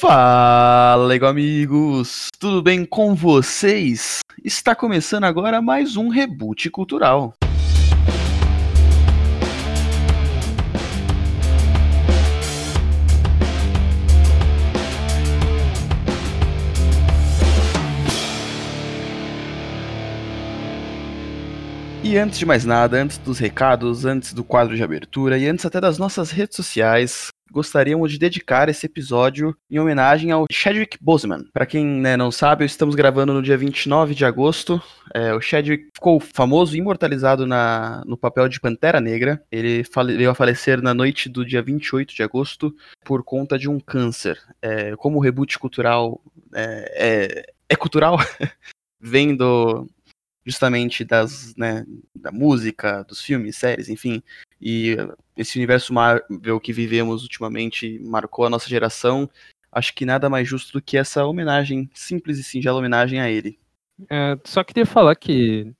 Fala, Lego amigos! Tudo bem com vocês? Está começando agora mais um reboot cultural. E antes de mais nada, antes dos recados, antes do quadro de abertura e antes até das nossas redes sociais, gostaríamos de dedicar esse episódio em homenagem ao Chadwick Boseman. Para quem né, não sabe, estamos gravando no dia 29 de agosto. É, o Chadwick ficou famoso e imortalizado na, no papel de Pantera Negra. Ele fale, veio a falecer na noite do dia 28 de agosto por conta de um câncer. É, como o reboot cultural é, é, é cultural, vem do, justamente das, né, da música, dos filmes, séries, enfim. E esse universo Marvel que vivemos ultimamente marcou a nossa geração. Acho que nada mais justo do que essa homenagem, simples e singela homenagem a ele. É, só queria falar que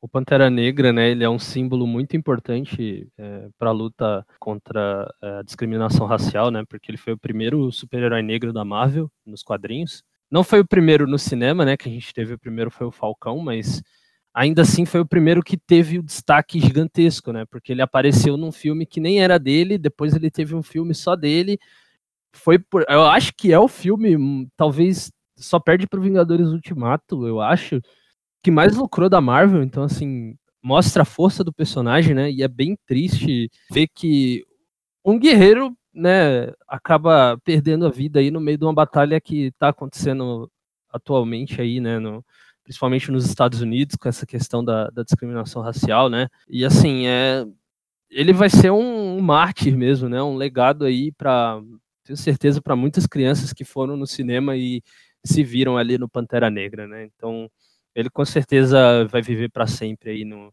o Pantera Negra, né, ele é um símbolo muito importante é, para a luta contra é, a discriminação racial, né, porque ele foi o primeiro super-herói negro da Marvel nos quadrinhos. Não foi o primeiro no cinema, né, que a gente teve o primeiro foi o Falcão, mas ainda assim foi o primeiro que teve o destaque gigantesco, né? Porque ele apareceu num filme que nem era dele, depois ele teve um filme só dele. Foi por, eu acho que é o filme, hum, talvez só perde pro Vingadores Ultimato, eu acho, que mais lucrou da Marvel, então assim, mostra a força do personagem, né? E é bem triste ver que um guerreiro, né, acaba perdendo a vida aí no meio de uma batalha que tá acontecendo atualmente aí, né, no, principalmente nos Estados Unidos, com essa questão da, da discriminação racial, né? E assim, é, ele vai ser um, mártir mesmo, né? Um legado aí para, tenho certeza, para muitas crianças que foram no cinema e se viram ali no Pantera Negra, né? Então, ele com certeza vai viver para sempre aí no,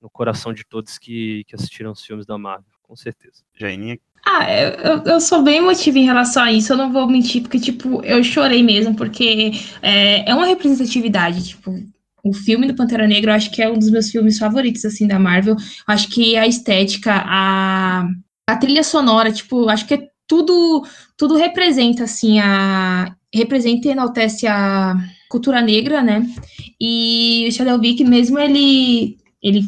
no coração de todos que, que assistiram os filmes da Marvel, com certeza. Jaininha, ah, eu, eu sou bem emotiva em relação a isso, eu não vou mentir, porque, tipo, eu chorei mesmo, porque é, é uma representatividade, tipo, o filme do Pantera Negra eu acho que é um dos meus filmes favoritos, assim, da Marvel. Eu acho que a estética, a, a trilha sonora, tipo, acho que é tudo, tudo representa, assim, a... representa e enaltece a cultura negra, né? E o Chadwick, mesmo ele, ele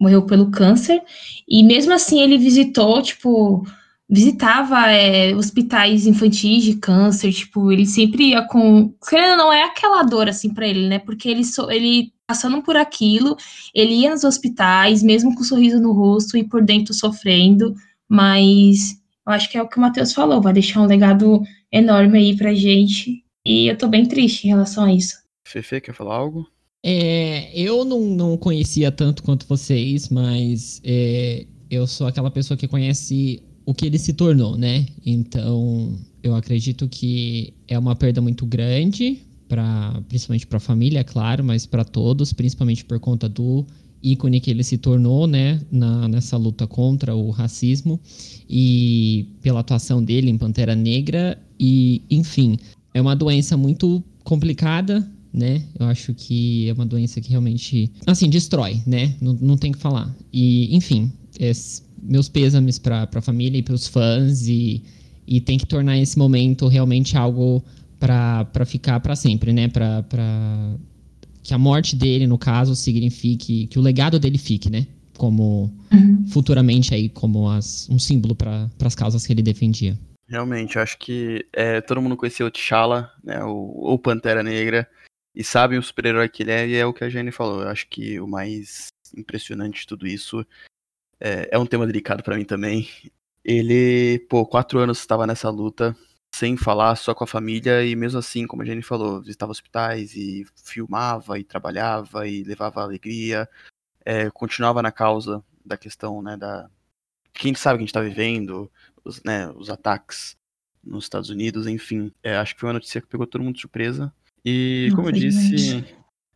morreu pelo câncer, e mesmo assim ele visitou, tipo visitava é, hospitais infantis de câncer, tipo, ele sempre ia com. Não é aquela dor assim para ele, né? Porque ele, so, ele passando por aquilo, ele ia nos hospitais, mesmo com um sorriso no rosto e por dentro sofrendo, mas eu acho que é o que o Matheus falou, vai deixar um legado enorme aí pra gente. E eu tô bem triste em relação a isso. Fefe, quer falar algo? É, eu não, não conhecia tanto quanto vocês, mas é, eu sou aquela pessoa que conhece o que ele se tornou, né? Então, eu acredito que é uma perda muito grande para principalmente para a família, é claro, mas para todos, principalmente por conta do ícone que ele se tornou, né, na, nessa luta contra o racismo e pela atuação dele em Pantera Negra e, enfim, é uma doença muito complicada, né? Eu acho que é uma doença que realmente, assim, destrói, né? Não, não tem que falar. E, enfim, é, meus pêsames para a família e para os fãs e, e tem que tornar esse momento realmente algo para ficar para sempre, né? Para que a morte dele, no caso, signifique que o legado dele fique, né? Como uhum. futuramente aí como as, um símbolo para as causas que ele defendia. Realmente, eu acho que é, todo mundo conheceu o T'Challa, né, o, o Pantera Negra, e sabe o super-herói que ele é, e é o que a Jenny falou. Eu acho que o mais impressionante de tudo isso é, é um tema delicado para mim também. Ele, pô, quatro anos estava nessa luta, sem falar, só com a família, e mesmo assim, como a Jenny falou, visitava hospitais e filmava e trabalhava e levava alegria, é, continuava na causa da questão, né, da... Quem sabe que a gente tá vivendo, os, né, os ataques nos Estados Unidos, enfim. É, acho que foi uma notícia que pegou todo mundo de surpresa. E, como eu disse,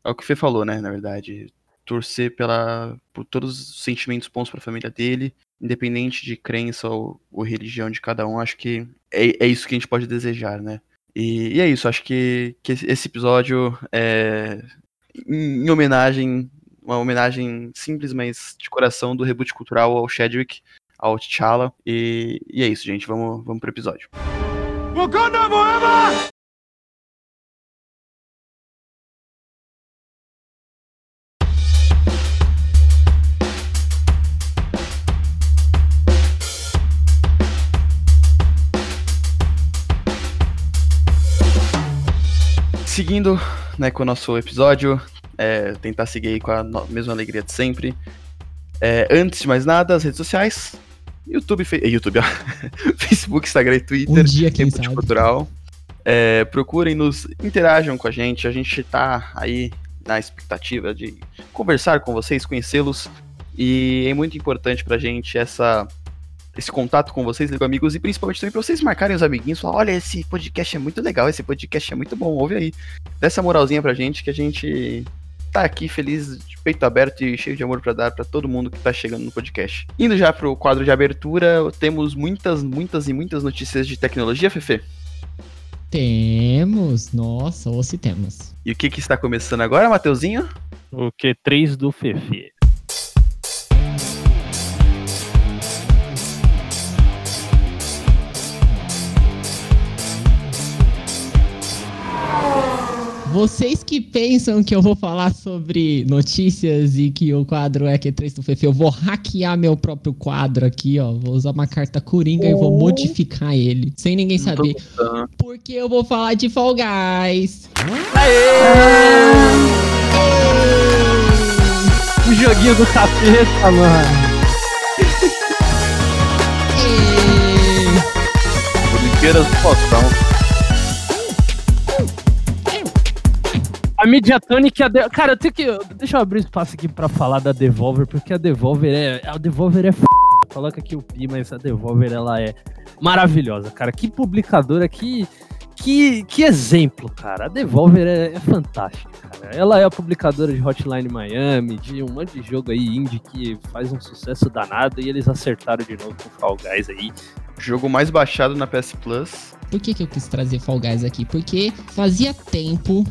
é o que o Fê falou, né, na verdade, torcer pela, por todos os sentimentos bons para a família dele, independente de crença ou, ou, religião de cada um, acho que é, é isso que a gente pode desejar, né? E, e é isso, acho que, que esse episódio é em, em homenagem, uma homenagem simples, mas de coração do reboot cultural ao Chadwick, ao T'Challa. E, e é isso, gente, vamos, vamos pro episódio. Wakanda forever! Seguindo né, com o nosso episódio, é, tentar seguir aí com a mesma alegria de sempre. É, antes de mais nada, as redes sociais. YouTube, fe- eh, YouTube. Facebook, Instagram e Twitter. Um dia, Tempo de sabe. Cultural. É, procurem nos, interajam com a gente. A gente tá aí na expectativa de conversar com vocês, conhecê-los. E é muito importante pra gente essa, esse contato com vocês, com amigos, e principalmente também pra vocês marcarem os amiguinhos. Falar, olha, esse podcast é muito legal, esse podcast é muito bom, ouve aí. Dá essa moralzinha pra gente que a gente tá aqui feliz, de peito aberto e cheio de amor pra dar pra todo mundo que tá chegando no podcast. Indo já pro quadro de abertura, temos muitas, muitas e muitas notícias de tecnologia, Fefe. Temos, nossa, ou se temos. E o que que está começando agora, Mateuzinho? O Q3 do Fefe. Vocês que pensam que eu vou falar sobre notícias e que o quadro é Q3 do Fefe, eu vou hackear meu próprio quadro aqui, ó. Vou usar uma carta coringa e vou modificar ele, sem ninguém saber. Porque eu vou falar de Fall Guys. O joguinho do capeta, mano. Olimpíadas do Faustão. A Mediatonic e a De... Cara, eu tenho que. Deixa eu abrir espaço aqui pra falar da Devolver, porque a Devolver é. A Devolver é f. Coloca aqui o pi, mas a Devolver ela é maravilhosa, cara. Que publicadora, que. Que, que exemplo, cara. A Devolver é, é fantástica, cara. Ela é a publicadora de Hotline Miami, de um monte de jogo aí indie que faz um sucesso danado e eles acertaram de novo com o Fall Guys aí. Jogo mais baixado na PS Plus. Por que, que eu quis trazer Fall Guys aqui? Porque fazia tempo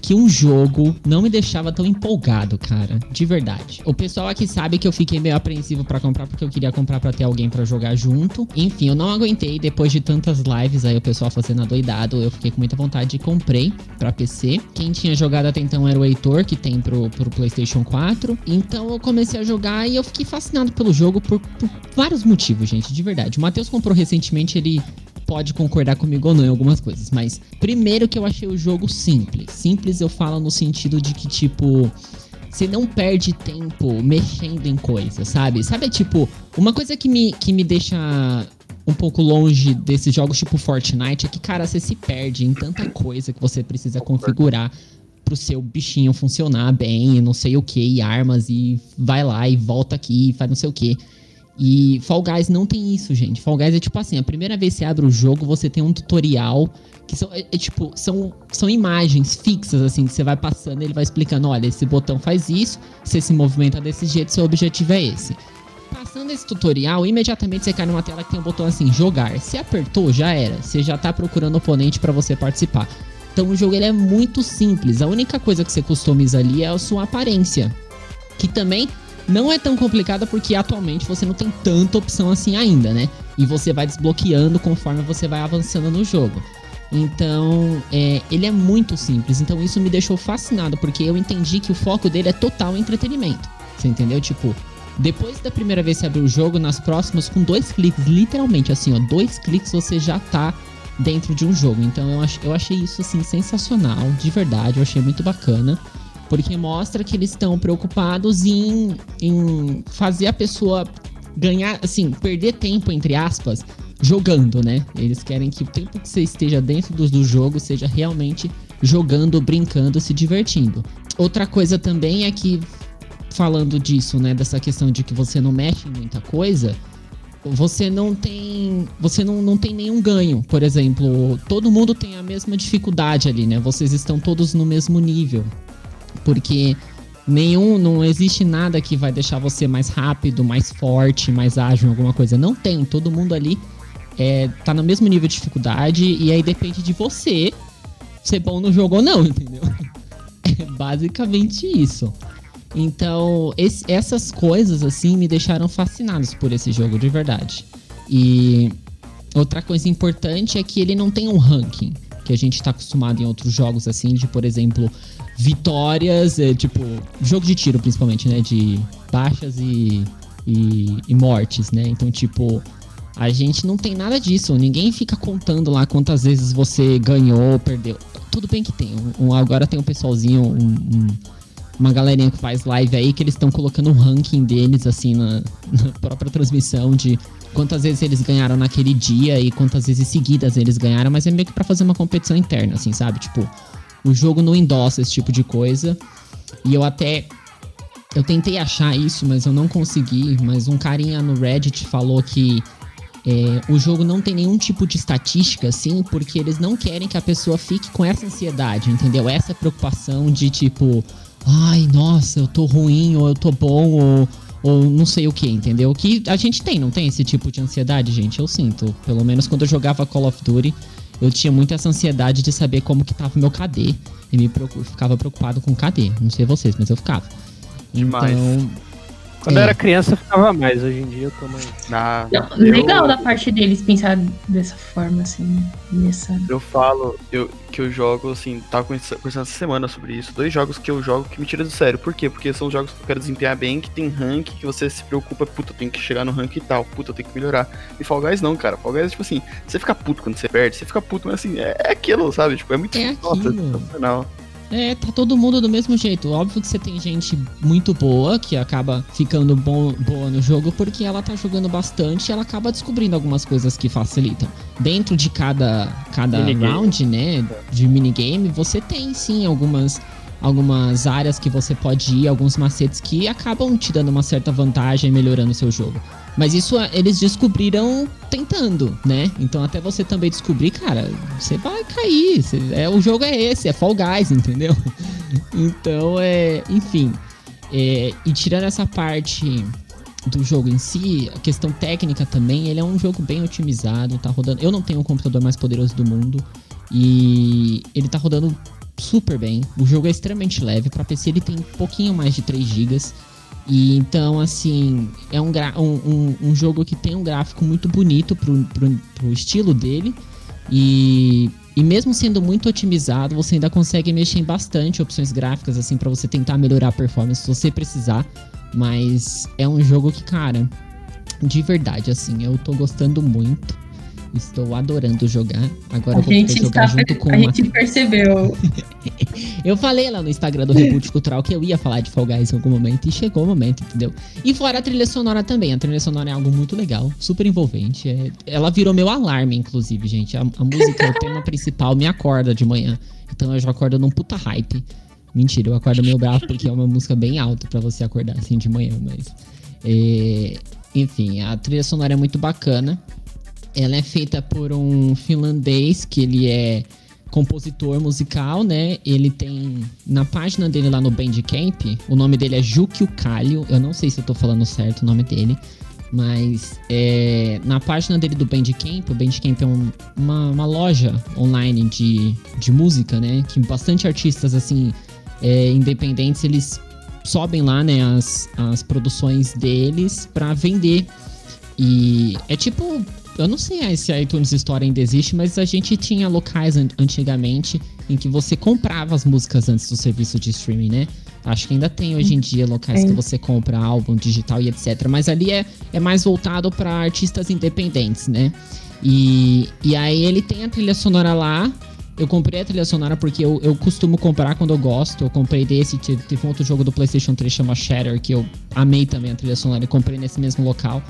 que um jogo não me deixava tão empolgado, cara. De verdade. O pessoal aqui sabe que eu fiquei meio apreensivo pra comprar porque eu queria comprar pra ter alguém pra jogar junto. Enfim, eu não aguentei depois de tantas lives aí o pessoal fazendo adoidado. Eu fiquei com muita vontade e comprei pra PC. Quem tinha jogado até então era o Heitor, que tem pro, pro PlayStation 4. Então eu comecei a jogar e eu fiquei fascinado pelo jogo por, por vários motivos, gente, de verdade. O Matheus comprou recentemente, ele pode concordar comigo ou não em algumas coisas, mas primeiro que eu achei o jogo simples. Simples eu falo no sentido de que, tipo, você não perde tempo mexendo em coisas, sabe? Sabe, tipo, uma coisa que me, que me deixa um pouco longe desses jogos tipo Fortnite é que, cara, você se perde em tanta coisa que você precisa configurar pro seu bichinho funcionar bem, e não sei o que, e armas, e vai lá e volta aqui, e faz não sei o que. E Fall Guys não tem isso, gente. Fall Guys é tipo assim, a primeira vez que você abre o jogo, você tem um tutorial que são, é, é tipo, são, são imagens fixas, assim, que você vai passando ele vai explicando, olha, esse botão faz isso, você se movimenta desse jeito, seu objetivo é esse. Passando esse tutorial, imediatamente você cai numa tela que tem um botão assim, jogar. Se apertou, já era. Você já tá procurando oponente pra você participar. Então o jogo ele é muito simples. A única coisa que você customiza ali é a sua aparência. Que também não é tão complicada porque atualmente você não tem tanta opção assim ainda, né? E você vai desbloqueando conforme você vai avançando no jogo. Então, é, ele é muito simples. Então, isso me deixou fascinado, porque eu entendi que o foco dele é total entretenimento. Você entendeu? Tipo, depois da primeira vez que você abrir o jogo, nas próximas, com dois cliques, literalmente assim, ó, dois cliques você já tá dentro de um jogo. Então, eu, ach, eu achei isso, assim, sensacional, de verdade. Eu achei muito bacana. Porque mostra que eles estão preocupados em, em fazer a pessoa ganhar, assim, perder tempo, entre aspas, jogando, né? Eles querem que o tempo que você esteja dentro do, do jogo seja realmente jogando, brincando, se divertindo. Outra coisa também é que, falando disso, né, dessa questão de que você não mexe em muita coisa, você não tem. Você não, não tem nenhum ganho. Por exemplo, todo mundo tem a mesma dificuldade ali, né? Vocês estão todos no mesmo nível. Porque nenhum. Não existe nada que vai deixar você mais rápido, mais forte, mais ágil alguma coisa. Não tem. Todo mundo ali é, tá no mesmo nível de dificuldade. E aí depende de você ser bom no jogo ou não, entendeu? É basicamente isso. Então, esse- essas coisas, assim, me deixaram fascinados por esse jogo, de verdade. E outra coisa importante é que ele não tem um ranking que a gente tá acostumado em outros jogos, assim, de, por exemplo, vitórias, é, tipo, jogo de tiro principalmente, né? De baixas e, e, e mortes, né? Então, tipo, a gente não tem nada disso. Ninguém fica contando lá quantas vezes você ganhou ou perdeu. Tudo bem que tem. Um, agora tem um pessoalzinho, um, um, uma galerinha que faz live aí que eles estão colocando o um ranking deles, assim, na, na, própria transmissão de quantas vezes eles ganharam naquele dia e quantas vezes seguidas eles ganharam, mas é meio que pra fazer uma competição interna, assim, sabe? Tipo, o jogo não endossa esse tipo de coisa. E eu até. Eu tentei achar isso, mas eu não consegui. Mas um carinha no Reddit falou que é, o jogo não tem nenhum tipo de estatística, assim, porque eles não querem que a pessoa fique com essa ansiedade, entendeu? Essa preocupação de tipo, ai, nossa, eu tô ruim, ou eu tô bom, ou ou não sei o que, entendeu? Que a gente tem, não tem esse tipo de ansiedade, gente? Eu sinto. Pelo menos quando eu jogava Call of Duty, eu tinha muito essa ansiedade de saber como que tava meu KD. E me preocup, ficava preocupado com o KD. Não sei vocês, mas eu ficava. Demais. Então, Quando É. eu era criança eu ficava mais, hoje em dia eu tô mais. Na, Não, eu- Legal da parte deles pensar dessa forma, assim, nessa. Eu falo eu, que eu jogo, assim, tava conversando essa semana sobre isso. Dois jogos que eu jogo que me tiram do sério. Por quê? Porque são jogos que eu quero desempenhar bem, que tem rank, que você se preocupa, puta, eu tenho que chegar no rank e tal, puta, eu tenho que melhorar. E Fall Guys não, cara. Fall Guys é tipo assim, você fica puto quando você perde, você fica puto, mas assim, é, é aquilo, sabe? Tipo, é muito É nossa, aquilo. sensacional. É, tá todo mundo do mesmo jeito. Óbvio que você tem gente muito boa que acaba ficando bom, boa no jogo porque ela tá jogando bastante e ela acaba descobrindo algumas coisas que facilitam. Dentro de cada, cada Minigame. round, né, de minigame, você tem sim algumas, algumas áreas que você pode ir, alguns macetes que acabam te dando uma certa vantagem e melhorando o seu jogo. Mas isso é, eles descobriram tentando, né? Então até você também descobrir, cara, você vai cair. você- é, o jogo é esse, é Fall Guys, entendeu? Então é. Enfim. é, e tirando essa parte do jogo em si, a questão técnica também, ele é um jogo bem otimizado, tá rodando. Eu não tenho o computador mais poderoso do mundo. E ele tá rodando super bem. O jogo é extremamente leve. Pra PC ele tem um pouquinho mais de 3 GB. E então, assim, é um, um, um, jogo que tem um gráfico muito bonito pro, pro, pro estilo dele. E, e mesmo sendo muito otimizado, você ainda consegue mexer em bastante opções gráficas, assim, pra você tentar melhorar a performance se você precisar. Mas é um jogo que, cara, de verdade, assim, eu tô gostando muito. Estou adorando jogar. Agora A eu vou gente, jogar junto com a uma gente percebeu. eu falei lá no Instagram do Reboot Cultural que eu ia falar de Fall Guys em algum momento e chegou o momento, entendeu? E fora a trilha sonora também. A trilha sonora é algo muito legal, super envolvente. é- ela virou meu alarme, inclusive, gente. A, a música, o tema principal, me acorda de manhã. Então eu já acordo num puta hype. Mentira, eu acordo meio bravo porque é uma música bem alta pra você acordar assim de manhã, mas. é, enfim, a trilha sonora é muito bacana. Ela é feita por um finlandês que ele é compositor musical, né? Ele tem na página dele lá no Bandcamp, o nome dele é Jukio Kalio. Eu não sei se eu tô falando certo o nome dele, mas é, na página dele do Bandcamp, o Bandcamp é um- uma, uma loja online de, de música, né? Que bastante artistas assim é, independentes eles sobem lá, né? As, as produções deles pra vender. E é tipo eu não sei se a iTunes Store ainda existe, mas a gente tinha locais an- antigamente em que você comprava as músicas antes do serviço de streaming, né? Acho que ainda tem hoje em dia locais Tem. que você compra álbum digital e etc. Mas ali é, é mais voltado para artistas independentes, né? E, e aí ele tem a trilha sonora lá. Eu comprei a trilha sonora porque eu, eu costumo comprar quando eu gosto. Eu comprei desse, teve teve um outro jogo do PlayStation 3 chama Shatter, que eu amei também a trilha sonora e comprei nesse mesmo local.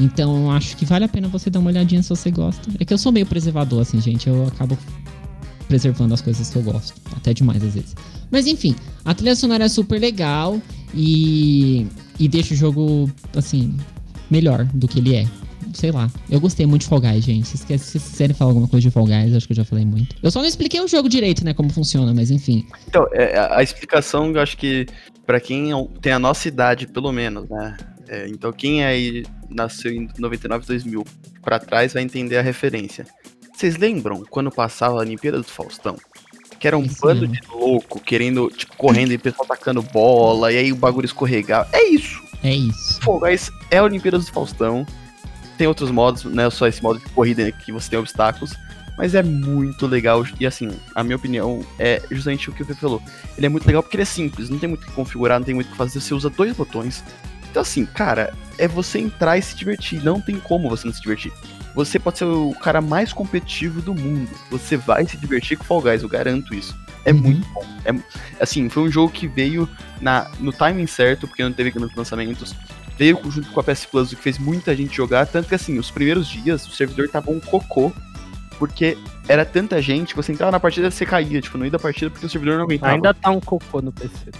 Então acho que vale a pena você dar uma olhadinha se você gosta. É que eu sou meio preservador, assim, gente. Eu acabo preservando as coisas que eu gosto. Até demais, às vezes. Mas enfim, a trilha sonora é super legal e, e deixa o jogo, assim, melhor do que ele é. Sei lá. Eu gostei muito de Fall Guys, gente. Se vocês se vocês quiserem falar alguma coisa de Fall Guys, acho que eu já falei muito. Eu só não expliquei o jogo direito, né? Como funciona, mas enfim. Então, é, a explicação, eu acho que pra quem é- tem a nossa idade, pelo menos, né? É, então, quem aí nasceu em 99, 2000 pra trás vai entender a referência. Vocês lembram quando passava a Olimpíada do Faustão? Que era um Isso bando de louco querendo, tipo, correndo e o pessoal tacando bola, e aí o bagulho escorregava. É isso. É isso. Fall Guys é a Olimpíada do Faustão. tem outros modos, não é só esse modo de corrida que você tem obstáculos, mas é muito legal. E assim, a minha opinião é justamente o que o Pepe falou. Ele é muito legal porque ele é simples, não tem muito o que configurar, não tem muito o que fazer, você usa dois botões. Então assim, cara, é você entrar e se divertir, não tem como você não se divertir. Você pode ser o cara mais competitivo do mundo. Você vai se divertir com Fall Guys, eu garanto isso. É Uhum. muito bom. É, assim, foi um jogo que veio na, no timing certo, porque não teve grandes lançamentos. Veio junto com a PS Plus, o que fez muita gente jogar. Tanto que, assim, os primeiros dias o servidor tava um cocô, porque era tanta gente, você entrava na partida e você caía, tipo, no meio da partida, porque o servidor não aguentava. Ainda tá um cocô no PC.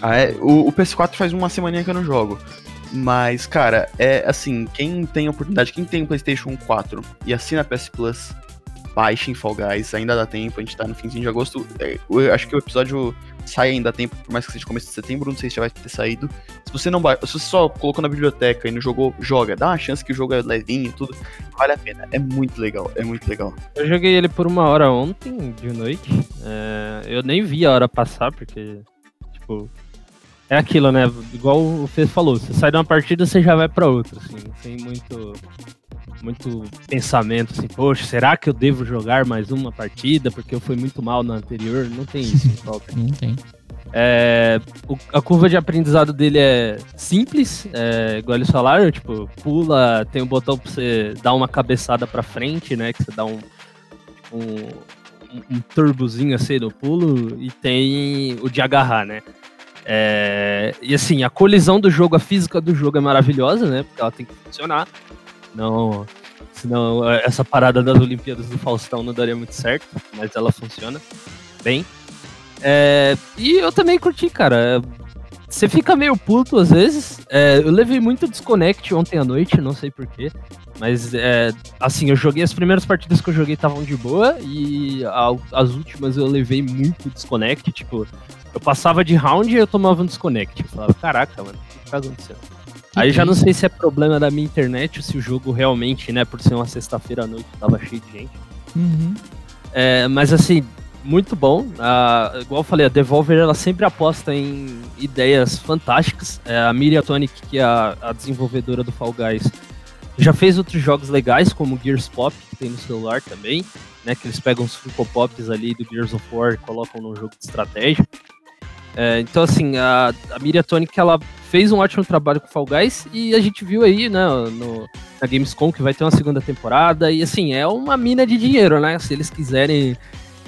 Ah, é? O, o PS4 faz uma semaninha que eu não jogo. Mas, cara, é assim, quem tem oportunidade, quem tem um PlayStation 4 e assina a PS Plus, baixem Fall Guys, ainda dá tempo, a gente tá no finzinho de agosto. É, eu acho que o episódio sai ainda a tempo, por mais que seja começo de setembro, não sei se já vai ter saído. Se você não se você só colocou na biblioteca e não jogou, joga, dá uma chance que o jogo é levinho tudo, vale a pena. É muito legal, é muito legal. Eu joguei ele por uma hora ontem, de noite. É, eu nem vi a hora passar, porque, tipo, é aquilo, né? Igual o Fê falou, você sai de uma partida, você já vai pra outra, assim, não tem muito, muito pensamento, assim, poxa, será que eu devo jogar mais uma partida, porque eu fui muito mal na anterior? Não tem isso. Não tem. É, o- a curva de aprendizado dele é simples, é, igual eles falaram, tipo, pula, tem um botão pra você dar uma cabeçada pra frente, né? Que você dá um, um, um- um turbozinho assim no pulo, e tem o de agarrar, né? É, e assim, a colisão do jogo, a física do jogo é maravilhosa, né? Porque ela tem que funcionar. Não, senão é, essa parada das Olimpíadas do Faustão não daria muito certo, mas ela funciona bem. É, e eu também curti, cara. Você fica meio puto às vezes. É, eu levei muito desconnect ontem à noite, não sei porquê. Mas, é, assim, eu joguei as primeiras partidas que eu joguei estavam de boa. E a- as últimas eu levei muito desconnect. Tipo, eu passava de round e eu tomava um desconnect. Eu falava, caraca, mano, o que tá acontecendo? Aí já não sei se é problema da minha internet ou se o jogo realmente, né, por ser uma sexta-feira à noite, tava cheio de gente. Uhum. É, mas assim, muito bom. Igual eu falei, a Devolver ela sempre aposta em ideias fantásticas. É, a Miriam Tonic, que é a, a desenvolvedora do Fall Guys, já fez outros jogos legais, como Gears Pop, que tem no celular também, né? Que eles pegam os Funko Pops ali do Gears of War e colocam num jogo de estratégia. É, então, assim, a, a Miriam Tonic, ela fez um ótimo trabalho com Fall Guys e a gente viu aí, né, no, na Gamescom que vai ter uma segunda temporada e, assim, é uma mina de dinheiro, né? Se eles quiserem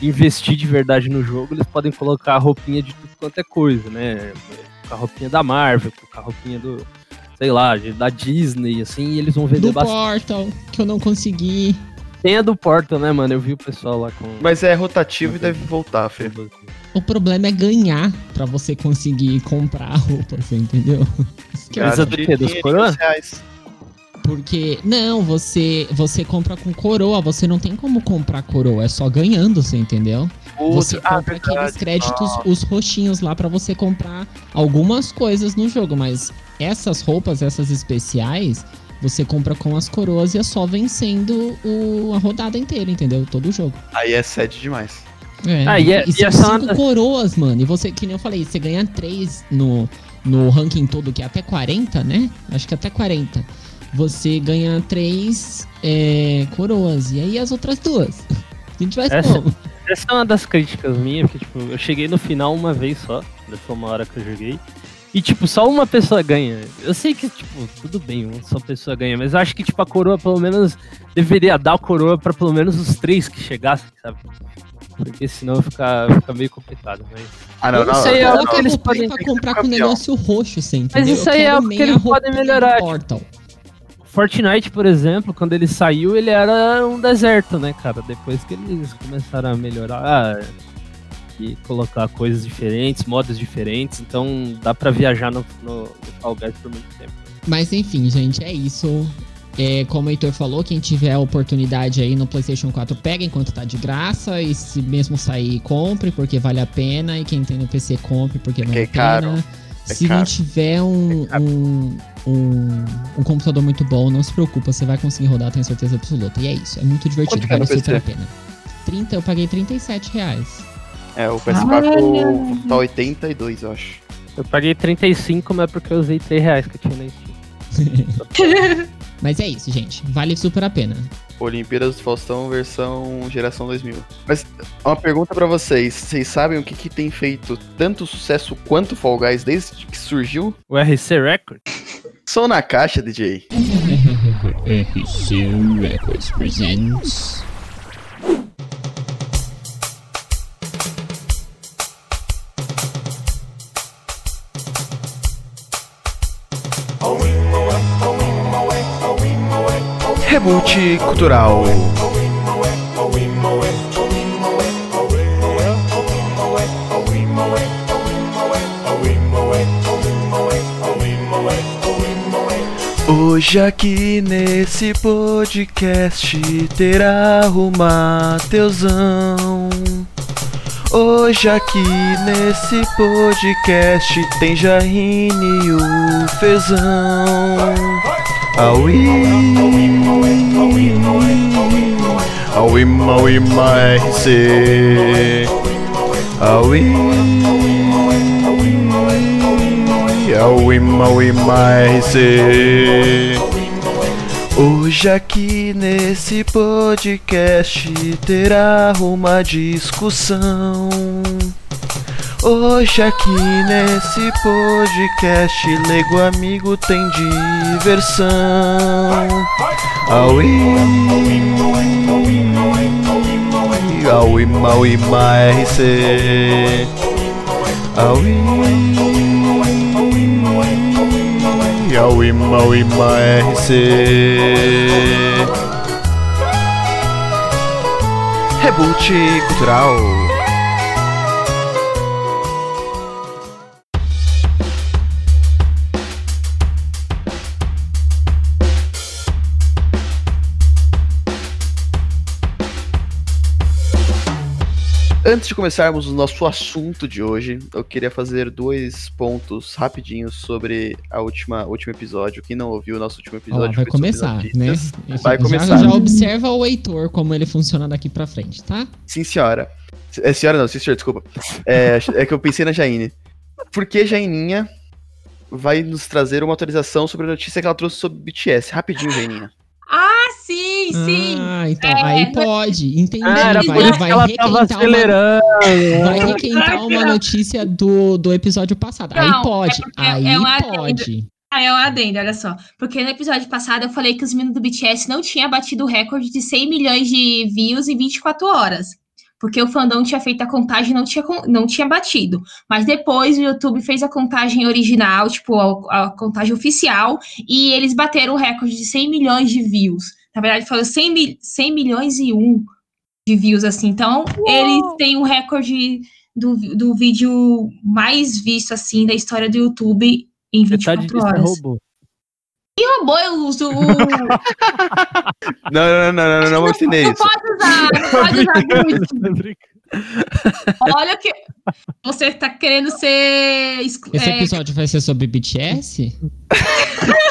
investir de verdade no jogo, eles podem colocar a roupinha de tudo quanto é coisa, né? Com a roupinha da Marvel, com a roupinha do, sei lá, da Disney, assim, e eles vão vender Do bastante. Portal, que eu não consegui. Tem a do Portal, né, mano? Eu vi o pessoal lá com. Mas é rotativo e deve voltar, Fê. O problema é ganhar pra você conseguir comprar a roupa, você entendeu? Que é do quê? Dos Dinheirinho, coroa? reais. Porque, não, você você compra com coroa, você não tem como comprar coroa, é só ganhando, você entendeu? Você ah, compra aqueles verdade. créditos, Ah, os roxinhos lá pra você comprar algumas coisas no jogo, mas essas roupas, essas especiais, você compra com as coroas e é só vencendo o- a rodada inteira, entendeu? Todo o jogo. Aí é sede demais. É, Ah, e é- e e são cinco anda- coroas, mano. E você, que nem eu falei, você ganha três no, no ranking todo, que é até 40, né? Acho que até 40. Você ganha três é, coroas. E aí as outras duas? A gente vai Essa- como? Essa é uma das críticas minhas, porque, tipo, eu cheguei no final uma vez só, dessa uma hora que eu joguei. E, tipo, só uma pessoa ganha. Eu sei que, tipo, tudo bem, uma só pessoa ganha, mas eu acho que, tipo, a coroa, pelo menos, deveria dar a coroa pra pelo menos os três que chegassem, sabe? Porque senão fica, fica meio complicado, mas... Ah, Eu não sei, é não, algo Coloca que a eles aí podem- pra comprar com campeão. negócio roxo, você entendeu? isso aí é algo que eles podem melhorar, tipo, Portal. Fortnite, por exemplo, quando ele saiu, ele era um deserto, né, cara? Depois que eles começaram a melhorar colocar coisas diferentes, modos diferentes, então dá pra viajar no, no, no Fall Guys por muito tempo. Mas enfim, gente, é isso. É, como o Heitor falou, quem tiver a oportunidade aí no PlayStation 4, pega enquanto tá de graça. E se mesmo sair, compre, porque vale a pena. E quem tem no PC, compre, porque vale é a pena. caro. É se não caro. tiver um, um, um, um computador muito bom, não se preocupa, você vai conseguir rodar, tenho certeza absoluta. E é isso, é muito divertido, é vale super a pena. 30, eu paguei 37 reais. É, o PS4 tá 82, eu acho. Eu paguei 35, mas é porque eu usei 3 reais que eu tinha na Steam. Mas é isso, gente. Vale super a pena. Olimpíadas do Faustão versão geração 2000. Mas uma pergunta pra vocês. Vocês sabem o que, que tem feito tanto sucesso quanto Fall Guys desde que surgiu? O RC Record? Som na caixa, DJ. RC Records presents. Reboot cultural. Hoje aqui nesse podcast terá o Mateusão. Hoje aqui nesse podcast tem Jaine e o Fezão. Aui, Aui, Maui, RC. Aui, Aui, Maui, RC. Hoje aqui nesse podcast terá uma discussão. Hoje aqui nesse podcast Lego Amigo tem diversão. Aui, Aui, Maui, RC. Aui, Aui, Maui, RC. Reboot cultural. Antes de começarmos o nosso assunto de hoje, eu queria fazer dois pontos rapidinhos sobre a última último episódio. Quem não ouviu o nosso último Ó, episódio vai foi sobre começar, né? Já- Vai começar. Já, observa o Heitor, como ele funciona daqui pra frente, tá? Sim, senhora. É, senhora não, sim, senhor, desculpa. É, é que eu pensei na Jaine. Por que Jaininha vai nos trazer uma atualização sobre a notícia que ela trouxe sobre BTS? Rapidinho, Jaininha. Ah, sim, sim. Ah, então É, aí pode. Entendi. Ah, era vai, vai ela tava requentar uma, acelerando. vai requentar uma notícia do, do episódio passado. aí Não, pode. é aí é uma pode. Ah, é um adendo, olha só. Porque no episódio passado eu falei que os meninos do BTS não tinham batido o recorde de 100 milhões de views em 24 horas. Porque o fandom tinha feito a contagem e não tinha, não tinha batido. Mas depois o YouTube fez a contagem original, tipo, a, a contagem oficial, e eles bateram o recorde de 100 milhões de views. Na verdade, foram 100, mi- 100 milhões e um de views, assim. Então, eles têm o recorde do, do vídeo mais visto, assim, da história do YouTube em Metade 24 disso é horas. Robô. Roubou, eu uso o. Não, não, não, não, não, não vou entender Não isso. pode usar, não pode usar. Olha que. Você tá querendo ser. Esse é, episódio vai ser sobre BTS?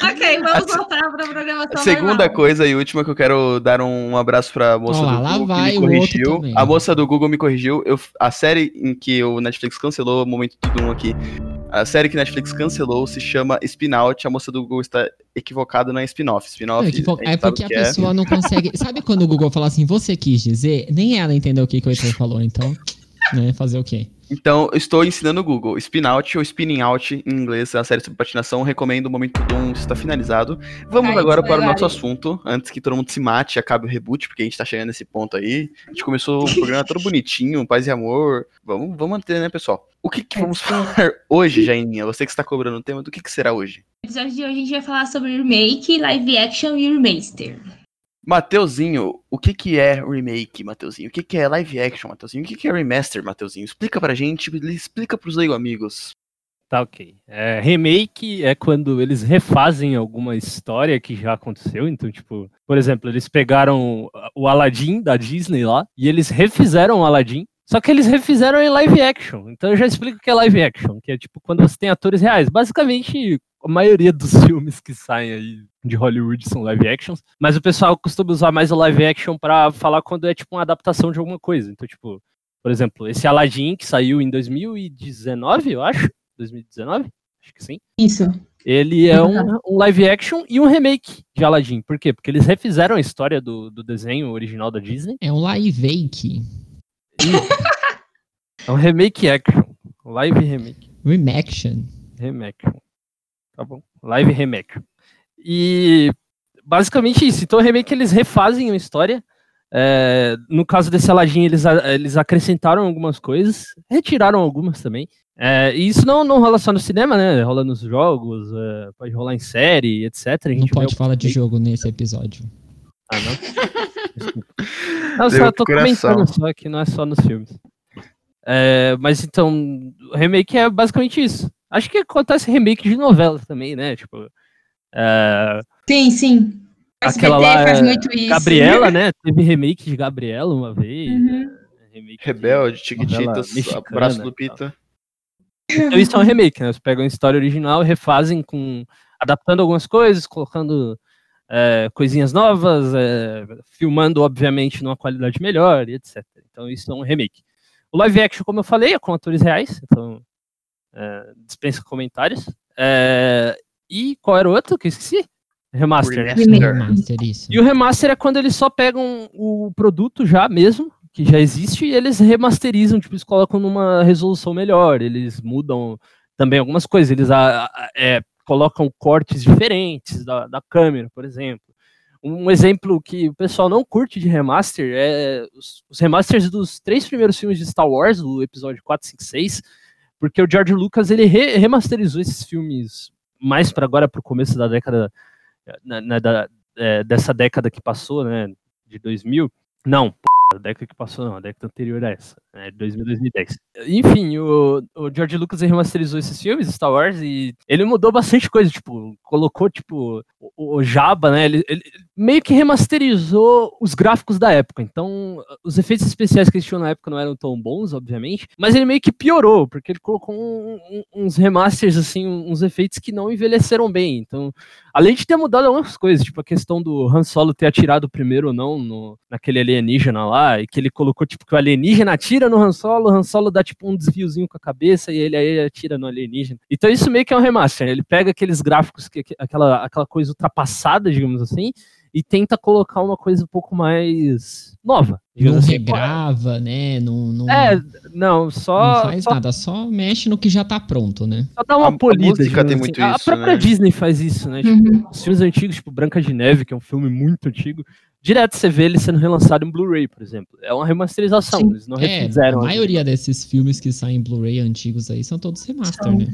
Ok, vamos voltar pra programação. Segunda normal. coisa e última que eu quero dar um abraço pra moça Ó lá, do lá Google vai que o me outro corrigiu. A moça do Google me corrigiu. Eu, a série em que o Netflix cancelou, momento tudo um aqui. A série que Netflix cancelou se chama Spin-Out. A moça do Google está equivocada na spin-off. Spin-off É, é porque a é. pessoa não consegue. Sabe quando o Google fala assim, você quis dizer? Nem ela entendeu o que, que o Heitor falou, então. Né, fazer o quê? Então, estou ensinando o Google. Spin-Out ou Spinning Out em inglês, é uma série sobre patinação. Recomendo, o Momento Doom está finalizado. Vamos Tá, agora para o nosso assunto, antes que todo mundo se mate e acabe o reboot, porque a gente tá chegando nesse ponto aí. A gente começou o programa todo bonitinho, paz e amor. Vamos, vamos manter, né, pessoal? O que, que vamos falar hoje, Jaininha? Você que está cobrando o tema, do que, que será hoje? No episódio de hoje a gente vai falar sobre remake, live action e remaster. Mateuzinho, o que que é remake, Mateuzinho? O que que é live action, Mateuzinho? O que que é remaster, Mateuzinho? Explica pra gente, explica pros leigo amigos. Tá ok. É, remake é quando eles refazem alguma história que já aconteceu. Então, tipo, por exemplo, eles pegaram o Aladdin da Disney lá e eles refizeram o Aladdin. Só que eles refizeram em live action. Então eu já explico o que é live action, que é tipo quando você tem atores reais. Basicamente, a maioria dos filmes que saem aí de Hollywood são live actions, mas o pessoal costuma usar mais o live action pra falar quando é tipo uma adaptação de alguma coisa. Então, tipo, por exemplo, esse Aladdin que saiu em 2019, eu acho. 2019? Acho que sim. Isso. ele é um, um live action e um remake de Aladdin. Por quê? Porque eles refizeram a história do, do desenho original da Disney. É um live action. É um remake action. Live remake. Remaction. Remake. Tá bom. Live remake. E basicamente isso. Então, o remake eles refazem a história. É, no caso desse Aladdin, eles, eles acrescentaram algumas coisas, retiraram algumas também. É, e isso não, não rola só no cinema, né? Rola nos jogos, é, pode rolar em série, etc. A Não pode falar de jogo nesse episódio. Ah, não? Desculpa. Não, Deu só tô coração. comentando só que não é só nos filmes. É, mas então, o remake é basicamente isso. Acho que acontece remake de novelas também, né? Tipo, é, Sim, sim. Aquela SBT lá, faz é, muito isso. Gabriela, né? Teve remake de Gabriela uma vez. Uhum. né, remake de- Rebelde, Chiquititas, mexicana Abraço do Pita. Então isso é um remake, né? Eles pegam a história original e refazem com. adaptando algumas coisas, colocando é, coisinhas novas, é, filmando, obviamente, numa qualidade melhor e etc. Então isso é um remake. O live action, como eu falei, é com atores reais, então é, dispensa comentários. É, e qual era o outro que eu esqueci? Remaster. Remaster, isso. E o remaster é quando eles só pegam o produto já mesmo, que já existe, e eles remasterizam, tipo, eles colocam numa resolução melhor, eles mudam também algumas coisas, eles a- a- é, colocam cortes diferentes da, da câmera, por exemplo. Um exemplo que o pessoal não curte de remaster é os, os remasters dos três primeiros filmes de Star Wars, do episódio 4, 5, 6, porque o George Lucas ele re- remasterizou esses filmes mais para agora, para o começo da década na- na- da- é, dessa década que passou, né, de 2000. Não, a década que passou não, a década anterior a essa, né, 2000, 2010. Enfim, o, o George Lucas remasterizou esses filmes, Star Wars, e ele mudou bastante coisa, tipo, colocou, tipo, o, o Jabba, né, ele, ele meio que remasterizou os gráficos da época, então os efeitos especiais que eles tinham na época não eram tão bons, obviamente, mas ele meio que piorou, porque ele colocou um- um- uns remasters, assim, uns efeitos que não envelheceram bem, então Além de ter mudado algumas coisas, tipo a questão do Han Solo ter atirado primeiro ou não no, naquele alienígena lá, e que ele colocou, tipo, que o alienígena atira no Han Solo, o Han Solo dá, tipo, um desviozinho com a cabeça e ele aí atira no alienígena. Então isso meio que é um remaster, né? ele pega aqueles gráficos, que, que- aquela, aquela coisa ultrapassada, digamos assim, e tenta colocar uma coisa um pouco mais nova, Não assim. regrava, né? Não, não, É, não, só, não faz só nada, só mexe no que já tá pronto, né? Só dá uma A- a polida. música digamos tem assim. muito A isso, própria né? Disney faz isso, né? Tipo, Uhum. os filmes antigos, tipo Branca de Neve, que é um filme muito antigo, direto você vê ele sendo relançado em Blu-ray, por exemplo. É uma remasterização, Sim. eles não É, refizeram. a maioria desses filmes que saem em Blu-ray antigos aí são todos remaster, São. né?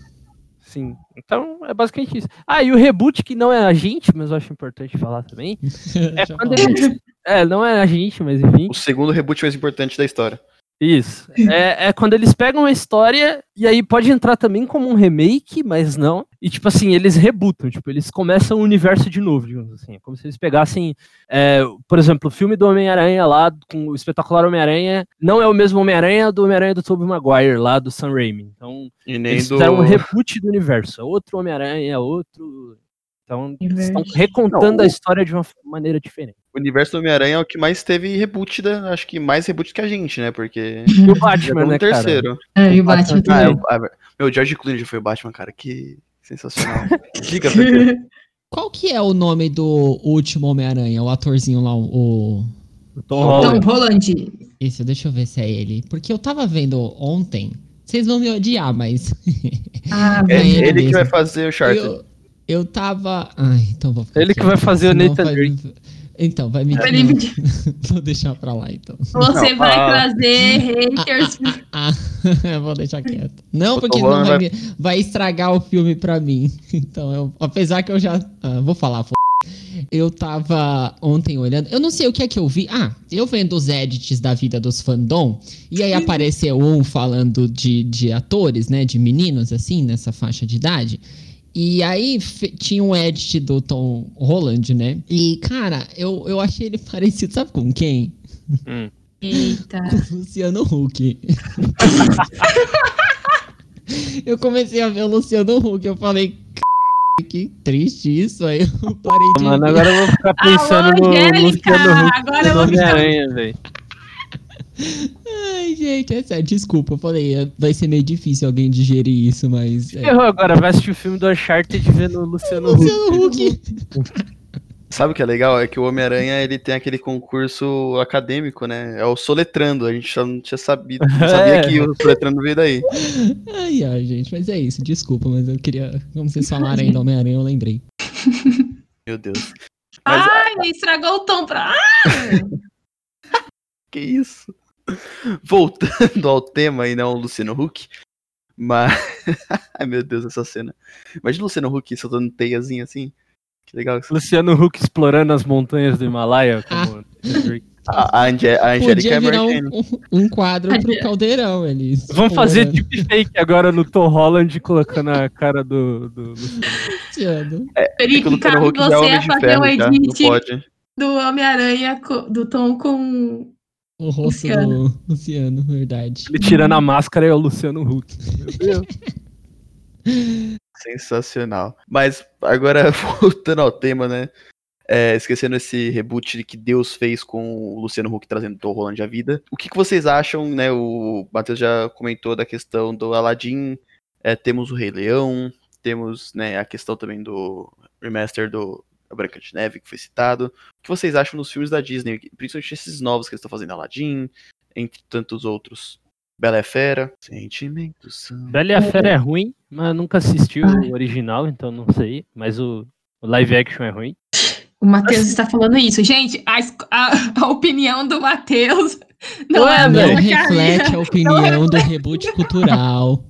Sim. Então é basicamente isso. Ah, e o reboot, que não é a gente, mas eu acho importante falar também. É quando eles. É, não é a gente, mas enfim. O segundo reboot mais importante da história. Isso. É, é quando eles pegam a história e aí pode entrar também como um remake, mas não. E tipo assim, eles rebootam, tipo, eles começam o universo de novo, digamos assim. É como se eles pegassem, é, por exemplo, o filme do Homem-Aranha lá, com o espetacular Homem-Aranha, não é o mesmo Homem-Aranha do Homem-Aranha do Tobey Maguire, lá do Sam Raimi. Então, E nem eles do. fizeram um reboot do universo. É outro Homem-Aranha, é outro. Então, eles estão recontando Não, a história de uma maneira diferente. O universo do Homem-Aranha é o que mais teve reboot, da, acho que mais reboot que a gente, né? Porque. E o Batman, né, cara? terceiro. É, e o Batman Ah, também. é, o- ah, meu, o George Clooney já foi o Batman, cara. Que sensacional. Diga pra quê? Qual que é o nome do último Homem-Aranha? O atorzinho lá, o. O Tom Tom Holland. Isso, deixa eu ver se é ele. Porque eu tava vendo ontem. Vocês vão me odiar, mas. Ah, É É ele ele que vai fazer o Charter. eu, eu tava. Ai, então vou ficar Ele que quieto, vai fazer o Nathan vai- Drake. Então, vai me. Vou deixar pra lá, então. Você Não, vai ah. trazer haters. Ah, eu vou deixar quieto. Não, porque senão vai, vai- me- vai estragar o filme pra mim. Então, eu, apesar que eu já. ah, vou falar, f... Eu tava ontem olhando. Eu não sei o que é que eu vi. Ah, eu vendo os edits da vida dos fandom. E aí apareceu um falando de, de atores, né? De meninos, assim, nessa faixa de idade. E aí tinha um edit do Tom Holland, né? E, cara, eu, eu achei ele parecido, sabe com quem? Hum. Eita. Luciano Huck. eu comecei a ver o Luciano Huck, eu falei, "C- que triste isso, aí eu parei de Mano, agora eu vou ficar pensando Alô, no Angélica, Luciano Huck agora eu no vou ficar- Homem-Aranha, velho. Ai, gente, é sério, desculpa, eu falei, é, vai ser meio difícil alguém digerir isso, mas. É. Errou agora, vai assistir o filme do Uncharted vendo o Luciano Huck. Luciano Huck. Sabe o que é legal? É que o Homem-Aranha ele tem aquele concurso acadêmico, né? É o Soletrando. A gente só não tinha sabido. Não sabia É. que o Soletrando veio daí. Ai, ai, gente, mas é isso, desculpa, mas eu queria. Como vocês falaram do Homem-Aranha, eu lembrei. Meu Deus. Mas Ai, estragou o tom pra. Que isso? Voltando ao tema e não ao Luciano Huck. Mas. Ai meu Deus, essa cena. Imagina o Luciano Huck soltando teiazinha assim. Que legal. isso. Luciano Huck explorando as montanhas do Himalaia. Como... A, a, Ange- a Angélica Podia é virar um, um, quadro pro caldeirão, eles. Vamos fazer explorando. deepfake agora no Tom Holland colocando a cara do, do. É que o Felipe, Luciano Huck é você homem ia de fazer ferro, um. Não edit pode. do Homem-Aranha, do Tom com. O rosto Luciano. do Luciano, verdade. Ele tirando a máscara é o Luciano Huck. Meu Deus. Sensacional. Mas agora, voltando ao tema, né? É, esquecendo esse reboot que Deus fez com o Luciano Huck trazendo Tom Holland à vida. O que, que vocês acham, né? O Matheus já comentou da questão do Aladdin. é, temos o Rei Leão. Temos né, a questão também do remaster do A Branca de Neve, que foi citado. O que vocês acham dos filmes da Disney? Principalmente esses novos que eles estão fazendo, Aladdin, entre tantos outros. Bela e a Fera. Sentimentos são... Bela e a Fera é ruim, mas nunca assisti o original, então não sei. Mas o, o live action é ruim. O Matheus está falando isso. Gente, a, a- a opinião do Matheus não Ué, é a Não reflete a opinião do reboot cultural.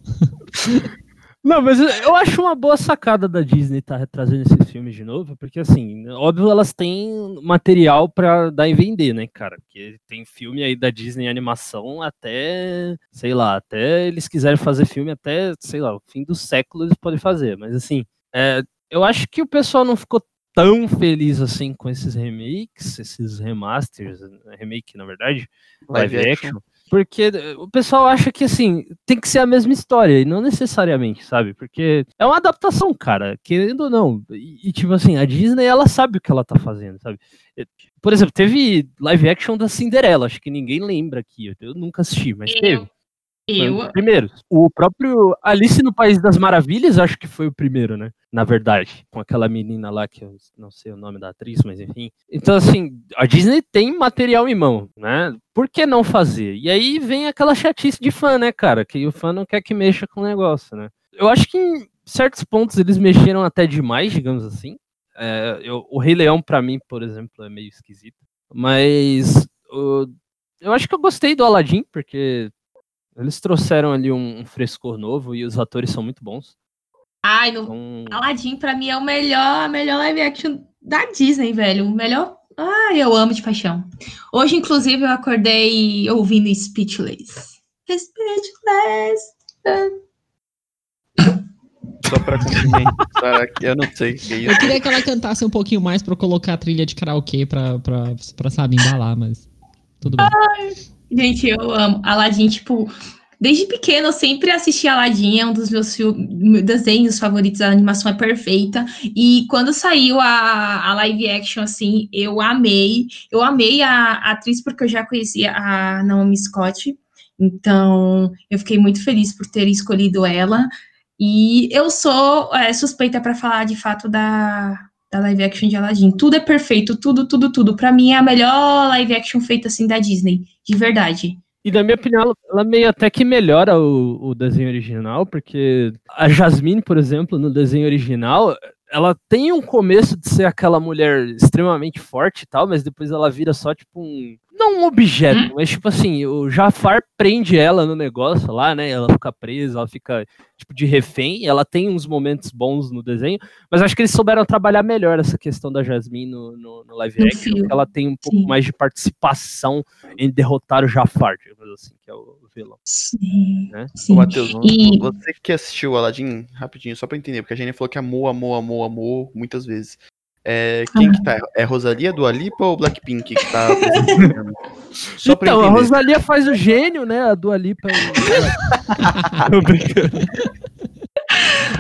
Não, mas eu- acho uma boa sacada da Disney estar trazendo esses filmes de novo, porque assim, óbvio elas têm material pra dar e vender, né, cara? Porque tem filme aí da Disney animação até, sei lá, até eles quiserem fazer filme até, sei lá, o fim do século eles podem fazer, mas assim, é, eu acho que o pessoal não ficou tão feliz assim com esses remakes, esses remasters, remake na verdade, live, Live action. Porque eh, o pessoal acha que, assim, tem que ser a mesma história, e não necessariamente, sabe? Porque é uma adaptação, cara, querendo ou não. E, tipo assim, a Disney, ela sabe o que ela tá fazendo, sabe? Por exemplo, teve live action da Cinderela, acho que ninguém lembra aqui, eu, eu nunca assisti, mas Eu- teve. Um Eu, dos primeiros. O próprio Alice no País das Maravilhas, acho que foi o primeiro, né? Na verdade, com aquela menina lá que eu não sei o nome da atriz, mas enfim. Então, assim, a Disney tem material em mão, né? Por que não fazer? E aí vem aquela chatice de fã, né, cara? Que o fã não quer que mexa com o negócio, né? Eu acho que em certos pontos eles mexeram até demais, digamos assim. É, eu- o Rei Leão, pra mim, por exemplo, é meio esquisito. Mas o- eu acho que eu gostei do Aladdin, porque eles trouxeram ali um, um frescor novo e os atores são muito bons. ai, no, Então, Aladdin pra mim é o melhor, a melhor live action da Disney, velho. O melhor. Ai, eu amo de paixão. Hoje, inclusive, eu acordei ouvindo Speechless. Speechless. Só pra cumprimentar aqui, eu não sei o que é Eu queria que ela cantasse um pouquinho mais pra eu colocar a trilha de karaokê pra, pra, pra sabe, embalar, mas. Tudo bem. Gente, eu amo. Aladdin, tipo, desde pequena eu sempre assisti Aladdin, é um dos meus desenhos favoritos, a animação é perfeita. E quando saiu a, a live action, assim, eu amei. Eu amei a, a atriz porque eu já conhecia a Naomi Scott. Então, eu fiquei muito feliz por ter escolhido ela. E eu sou é, suspeita para falar de fato da, da live action de Aladdin. Tudo é perfeito, tudo, tudo, tudo. Para mim é a melhor live action feita assim da Disney, de verdade. E na minha opinião, ela- meio até que melhora o, o desenho original, porque a Jasmine, por exemplo, no desenho original, ela tem um começo de ser aquela mulher extremamente forte e tal, mas depois ela vira só tipo um. Não um objeto, mas tipo assim, o Jafar prende ela no negócio lá, né? Ela fica presa, ela fica tipo de refém. Ela tem uns momentos bons no desenho, mas acho que eles souberam trabalhar melhor essa questão da Jasmine no, no, no live No action, porque ela tem um pouco sim. mais de participação em derrotar o Jafar, digamos assim, que é o vilão, Sim. né? sim. Ô, Matheus, E- você que assistiu o Aladdin, rapidinho, só pra entender, porque a Jenny falou que amou, amou, amou, amou muitas vezes. É, quem que tá? É Rosalia do Alipa ou Blackpink que tá apresentando? Só pra então, a. Rosalia faz o gênio, né? A Dua Lipa é o... Tô brincando.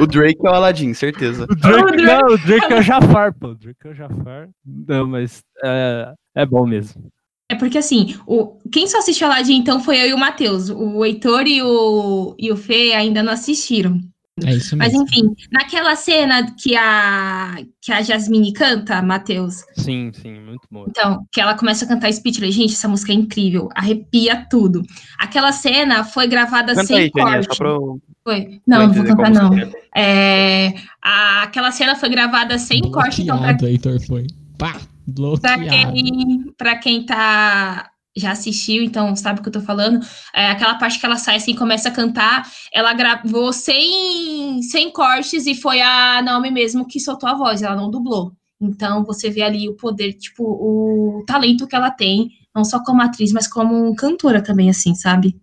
O Drake é o Aladdin, certeza. O Drake, O Drake- não, o Drake é o Jafar, pô. O Drake é o Jafar. Não, mas é, é bom mesmo. É porque assim, o, quem só assistiu Aladdin então foi eu e o Matheus. O Heitor e o, e o Fê ainda não assistiram. É isso Mas mesmo. enfim, naquela cena que a, que a Jasmine canta, Matheus, Sim, sim, muito bom. então, que ela começa a cantar Speechless. Gente, essa música é incrível, arrepia tudo. Aquela cena foi gravada Canta sem aí, corte. só pra eu Foi. Não, não vou cantar, não. É, a- aquela cena foi gravada sem corte, então, pra, Bloqueado, Heitor foi. Pá, pra bloqueado. quem, pra quem tá. Já assistiu, então sabe o que eu tô falando. É, aquela parte que ela sai assim começa a cantar, ela gravou sem, sem cortes e foi a Naomi mesmo que soltou a voz, ela não dublou. Então você vê ali o poder, tipo, o talento que ela tem, não só como atriz, mas como cantora também, assim, sabe?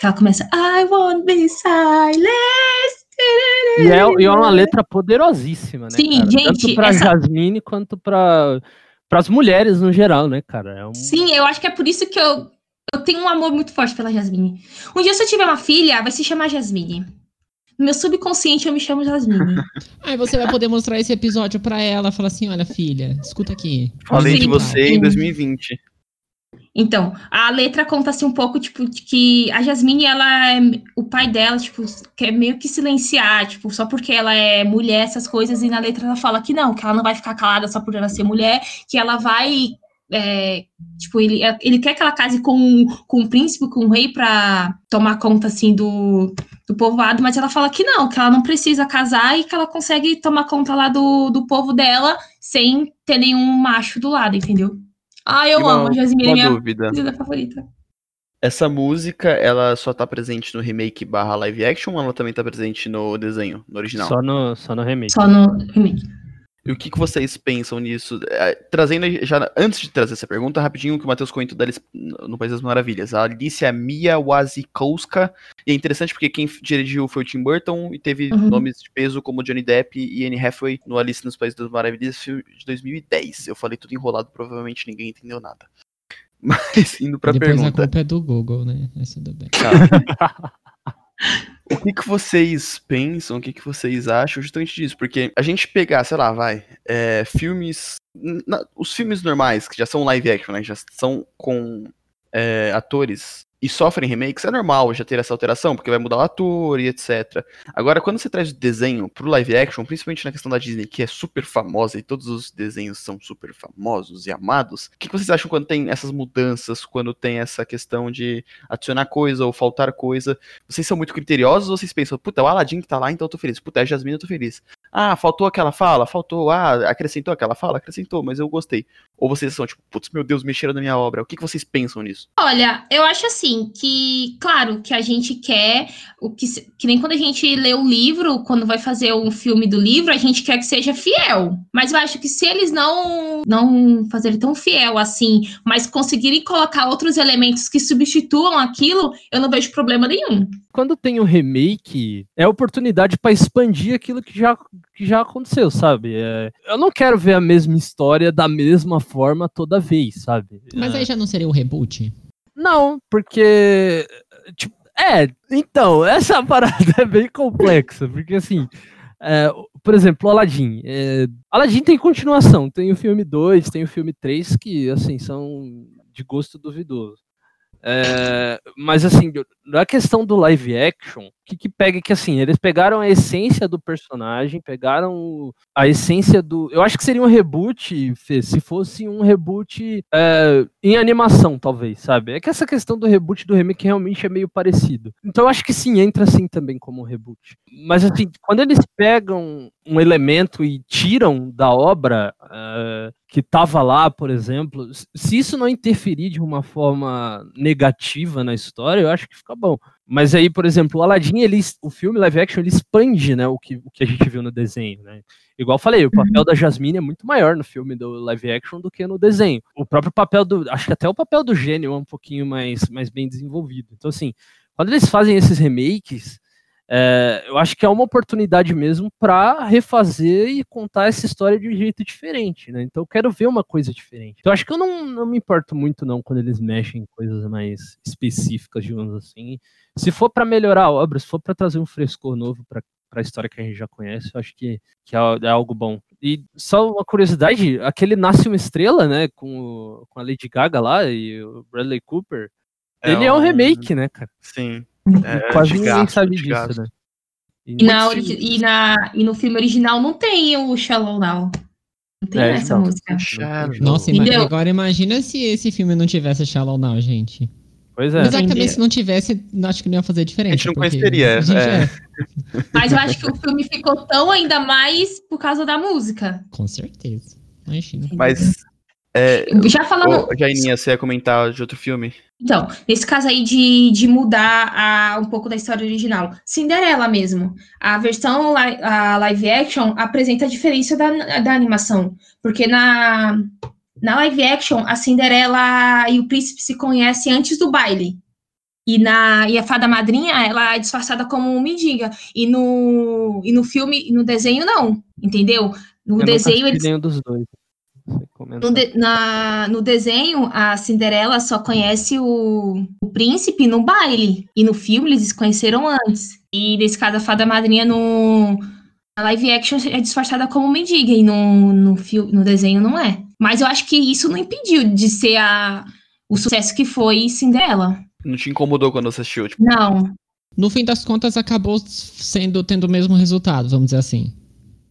Que ela começa, I won't be silent. E é, e é uma letra poderosíssima, né? Sim, cara? gente, Tanto pra essa- Jasmine quanto pra, pras mulheres no geral, né, cara? É um... Sim, eu acho que é por isso que eu, eu tenho um amor muito forte pela Jasmine. Um dia, se eu tiver uma filha, vai se chamar Jasmine. No meu subconsciente, eu me chamo Jasmine. Aí você vai poder mostrar esse episódio pra ela, falar assim, olha, filha, escuta aqui. Falei de Sim. você em Sim. 2020. Então, a letra conta assim um pouco, tipo, que a Jasmine, ela é. O pai dela, tipo, quer meio que silenciar, tipo, só porque ela é mulher, essas coisas, e na letra ela fala que não, que ela não vai ficar calada só por ela ser mulher, que ela vai. é, tipo, ele, ele quer que ela case com, com um príncipe, com um rei, pra tomar conta, assim, do, do povoado, mas ela fala que não, que ela não precisa casar e que ela consegue tomar conta lá do, do povo dela sem ter nenhum macho do lado, entendeu? Ah, eu uma- amo a Jasmine, é Uma minha dúvida. música favorita. Essa música, ela só tá presente no remake barra live action ou ela também tá presente no desenho, no original? Só no, só no remake. Só no remake. E o que, que vocês pensam nisso? É, Trazendo já antes de trazer essa pergunta, rapidinho que o Matheus comentou da Alice no País das Maravilhas. A Alicia Mia Wasikowska. E é interessante porque quem dirigiu foi o Tim Burton e teve Uhum. nomes de peso como Johnny Depp e Anne Hathaway no Alice nos Países das Maravilhas filme de 2010. Eu falei tudo enrolado, provavelmente ninguém entendeu nada. Mas indo pra Depois a pergunta. culpa é do Google, né? Mas tudo bem. O que, que vocês pensam, o que, que vocês acham justamente disso? Porque a gente pegar, sei lá, vai, é, filmes. na- os filmes normais, que já são live action, né? Já são com é, atores e sofrem remakes, é normal já ter essa alteração, porque vai mudar o ator e etc. Agora, quando você traz o desenho pro live action, principalmente na questão da Disney, que é super famosa e todos os desenhos são super famosos e amados, o que, vocês acham quando tem essas mudanças, quando tem essa questão de adicionar coisa ou faltar coisa? Vocês são muito criteriosos ou vocês pensam, puta, o Aladdin que tá lá, então eu tô feliz. Puta, é a Jasmine, eu tô feliz. Ah, faltou aquela fala? Faltou. Ah, acrescentou aquela fala? Acrescentou, mas eu gostei. Ou vocês são tipo, putz, meu Deus, mexeram na minha obra. O que, que vocês pensam nisso? Olha, eu acho assim que, claro, que a gente quer o que, que nem quando a gente lê o livro, quando vai fazer um filme do livro, a gente quer que seja fiel. Mas eu acho que se eles não não fazerem tão fiel assim, mas conseguirem colocar outros elementos que substituam aquilo, eu não vejo problema nenhum. Quando tem um remake, é oportunidade pra expandir aquilo que já, que já aconteceu, sabe? É, eu não quero ver a mesma história da mesma forma toda vez, sabe? Mas É, aí já não seria um reboot? Não, porque. Tipo, é, então, essa parada é bem complexa, porque assim. é, por exemplo, o Aladdin. É, Aladdin tem continuação, tem o filme 2, tem o filme 3, que, assim, são de gosto duvidoso. É, mas assim, na questão do live action, que, que pega que assim, eles pegaram a essência do personagem, pegaram a essência do. Eu acho que seria um reboot, Fê, se fosse um reboot é, em animação, talvez, sabe? É que essa questão do reboot do remake realmente é meio parecido. Então eu acho que sim, entra assim também como um reboot. Mas assim, quando eles pegam um elemento e tiram da obra é, que tava lá, por exemplo, se isso não interferir de uma forma negativa na história, eu acho que fica bom. Mas aí, por exemplo, o Aladdin, ele, o filme live action, ele expande, né, o que, o que a gente viu no desenho, né? Igual eu falei, o papel da Jasmine é muito maior no filme do live action do que no desenho. O próprio papel do, acho que até o papel do gênio é um pouquinho mais, mais bem desenvolvido. Então, assim, quando eles fazem esses remakes, é, eu acho que é uma oportunidade mesmo para refazer e contar essa história de um jeito diferente, né? Então eu quero ver uma coisa diferente. Então eu acho que eu não, não me importo muito não quando eles mexem em coisas mais específicas, digamos assim. Se for para melhorar a obra, se for para trazer um frescor novo para pra história que a gente já conhece, eu acho que, que é, é algo bom. E só uma curiosidade, aquele Nasce uma Estrela, né, com, o- com a Lady Gaga lá e o Bradley Cooper, ele é um remake, né, cara? Sim. E É, quase de ninguém gasto, sabe de disso, gasto. né? E na, e, na, e no filme original não tem o Shallow Now. Não tem É, essa então. música. Nossa, ima- Entendeu? agora imagina se esse filme não tivesse Shallow Now, gente. Pois é. Mas é que também se não tivesse, acho que não ia fazer diferença. A gente não conheceria, a gente é. Mas eu acho que o filme ficou tão ainda mais por causa da música. Com certeza. Imagina. Mas. É, Já falando. Jaininha, você ia comentar de outro filme? Então, nesse caso aí de, de mudar a- um pouco da história original. Cinderela mesmo. A versão li- a live action apresenta a diferença da, da animação. Porque na, na live action, a Cinderela e o príncipe se conhecem antes do baile. E, na, e a fada madrinha, ela é disfarçada como mendiga. E no, e no filme, no desenho, não. Entendeu? No Eu desenho, eles nenhum dos dois. No, de- na- no desenho, a Cinderela só conhece o, o príncipe no baile. E no filme, eles se conheceram antes. E nesse caso, a fada madrinha no na live action é disfarçada como mendiga. E no, no, no desenho não é. Mas eu acho que isso não impediu de ser a, o sucesso que foi Cinderela. Não te incomodou quando você assistiu? Tipo, Não. No fim das contas, acabou sendo tendo o mesmo resultado, vamos dizer assim.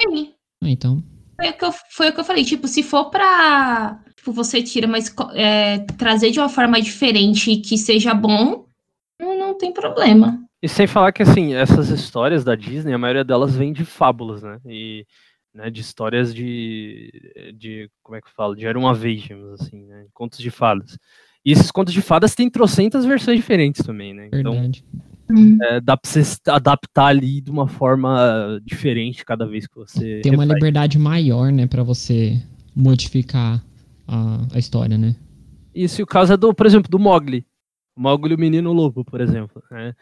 Sim. Ah, Então, Foi o que eu, foi o que eu falei. Tipo, se for pra. Tipo, você tira, mas é, trazer de uma forma diferente e que seja bom, não, não tem problema. E sem falar que, assim, essas histórias da Disney, a maioria delas vem de fábulas, né? E né, de histórias de, de. Como é que eu falo? De era uma vez, digamos assim, né? Contos de fadas. E esses contos de fadas têm trocentas versões diferentes também, né? Então, verdade. É, dá pra você adaptar ali de uma forma diferente cada vez que você. Tem uma refaz. liberdade maior, né, pra você modificar a, a história, né? Isso, e o caso é do, por exemplo, do Mogli. O Mogli, o Menino Lobo, por exemplo. né?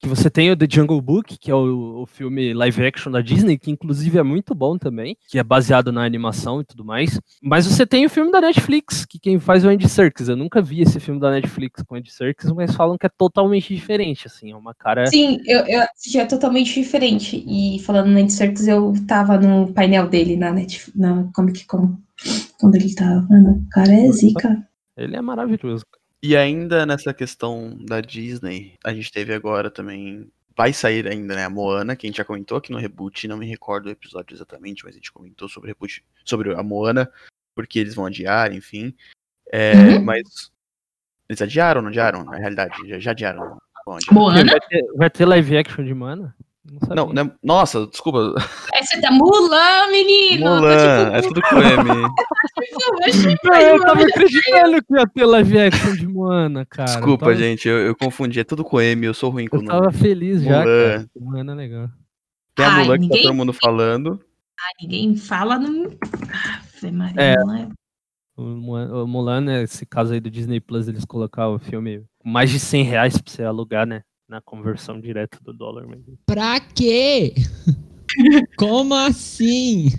Que você tem o The Jungle Book, que é o, o filme live action da Disney, que inclusive é muito bom também, que é baseado na animação e tudo mais. Mas você tem o filme da Netflix, que quem faz é o Andy Serkis. Eu nunca vi esse filme da Netflix com o Andy Serkis, mas falam que é totalmente diferente, assim, é uma cara... Sim, eu, eu assisti é totalmente diferente. E falando no Andy Serkis, eu tava no painel dele na, Netflix, na Comic Con. Quando ele tava. Mano, o cara é zica. Ele é maravilhoso. E ainda nessa questão da Disney, a gente teve agora também. Vai sair ainda, né? A Moana, que a gente já comentou aqui no reboot, não me recordo o episódio exatamente, mas a gente comentou sobre o reboot, sobre a Moana, porque eles vão adiar, enfim. É, Uhum. Mas. Eles adiaram, não adiaram? Na realidade, já, já adiaram. Bom, adiaram. Moana? Vai ter, vai ter live action de Mana? Não. Não, né? Nossa, desculpa. É, você tá Mulan, menino! Mulan, é Tô, tudo com M. tipo, eu eu tava acreditando que ia ter live action de Moana, cara. Desculpa, eu tava, gente, eu, eu confundi. É tudo com M, eu sou ruim com o Eu nome. tava feliz já, Mulan. cara. Moana é legal. Tem a Ai, Mulan que ninguém- tá todo mundo falando. Ninguém fala no. Ave Maria, É. Mulan é- O Mulan, Mulan, né, esse caso aí do Disney Plus, eles colocaram o filme com mais de 100 reais pra você alugar, né? Na conversão direta do dólar. mesmo. Pra quê? Como assim?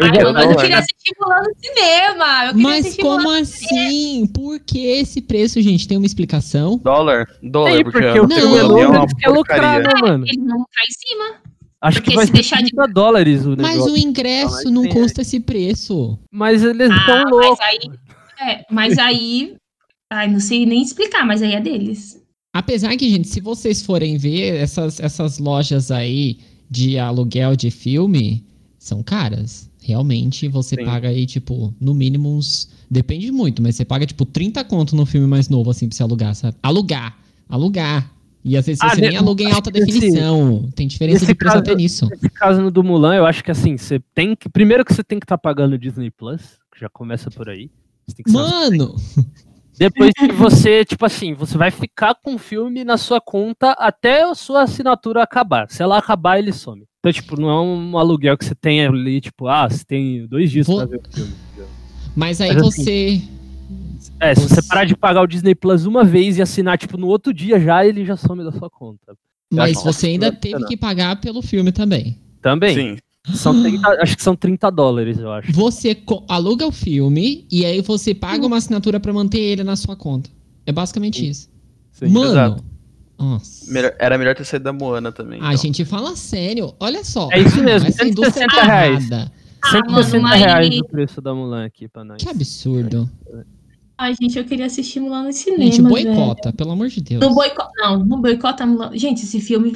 Já não, mas eu queria assistir no cinema! Eu Mas como assim? Por que esse preço, gente? Tem uma explicação? Dólar? Dólar, Aí, porque, porque o o Não. filme é é uma eles querem lucrar, porcaria. né, mano? Eles vão ficar em cima. Acho Porque que vai se deixar de- 30 dólares o Mas o ingresso Mas não custa esse preço. Mas eles Ah, estão mas loucos. aí. É, mas aí. Ai, não sei nem explicar, mas aí é deles. Apesar que, gente, se vocês forem ver, essas, essas lojas aí de aluguel de filme são caras. Realmente, você Sim. paga aí, tipo, no mínimo uns. Depende muito, mas você paga, tipo, 30 conto no filme mais novo, assim, pra você alugar, sabe? Alugar. Alugar. E às vezes Ah, você ne- nem aluga em alta nesse- definição. Tem diferença de preço até nisso. Nesse caso no do Mulan, eu acho que assim, você tem que. Primeiro que você tem que estar pagando o Disney Plus, que já começa por aí. Você tem que ser Mano! Depois que você, tipo assim, você vai ficar com o filme na sua conta até a sua assinatura acabar. Se ela acabar, ele some. Então, tipo, não é um aluguel que você tem ali, tipo, ah, você tem dois dias Vou- pra ver o filme. Mas aí Mas assim, você. É, se você parar de pagar o Disney Plus uma vez e assinar, tipo, no outro dia já, ele já some da sua conta. Mas você ainda teve que pagar pelo filme também. Também. Sim. São 30, acho que são 30 dólares, eu acho. Você aluga o filme e aí você paga uma assinatura pra manter ele na sua conta. É basicamente Sim. isso. Sim. Mano, exato. Nossa. Melhor- era melhor ter saído da Moana também. A então. gente fala sério. Olha só. É isso mesmo, Essa indústria 160 tá reais. errada. Ah, 160 mano, reais mas- o preço da Mulan aqui pra nós. Que absurdo. Ai, gente, eu queria assistir Mulan no cinema. Gente, velho. boicota, pelo amor de Deus. Não, boicota, não, não boicota Mulan. Gente, esse filme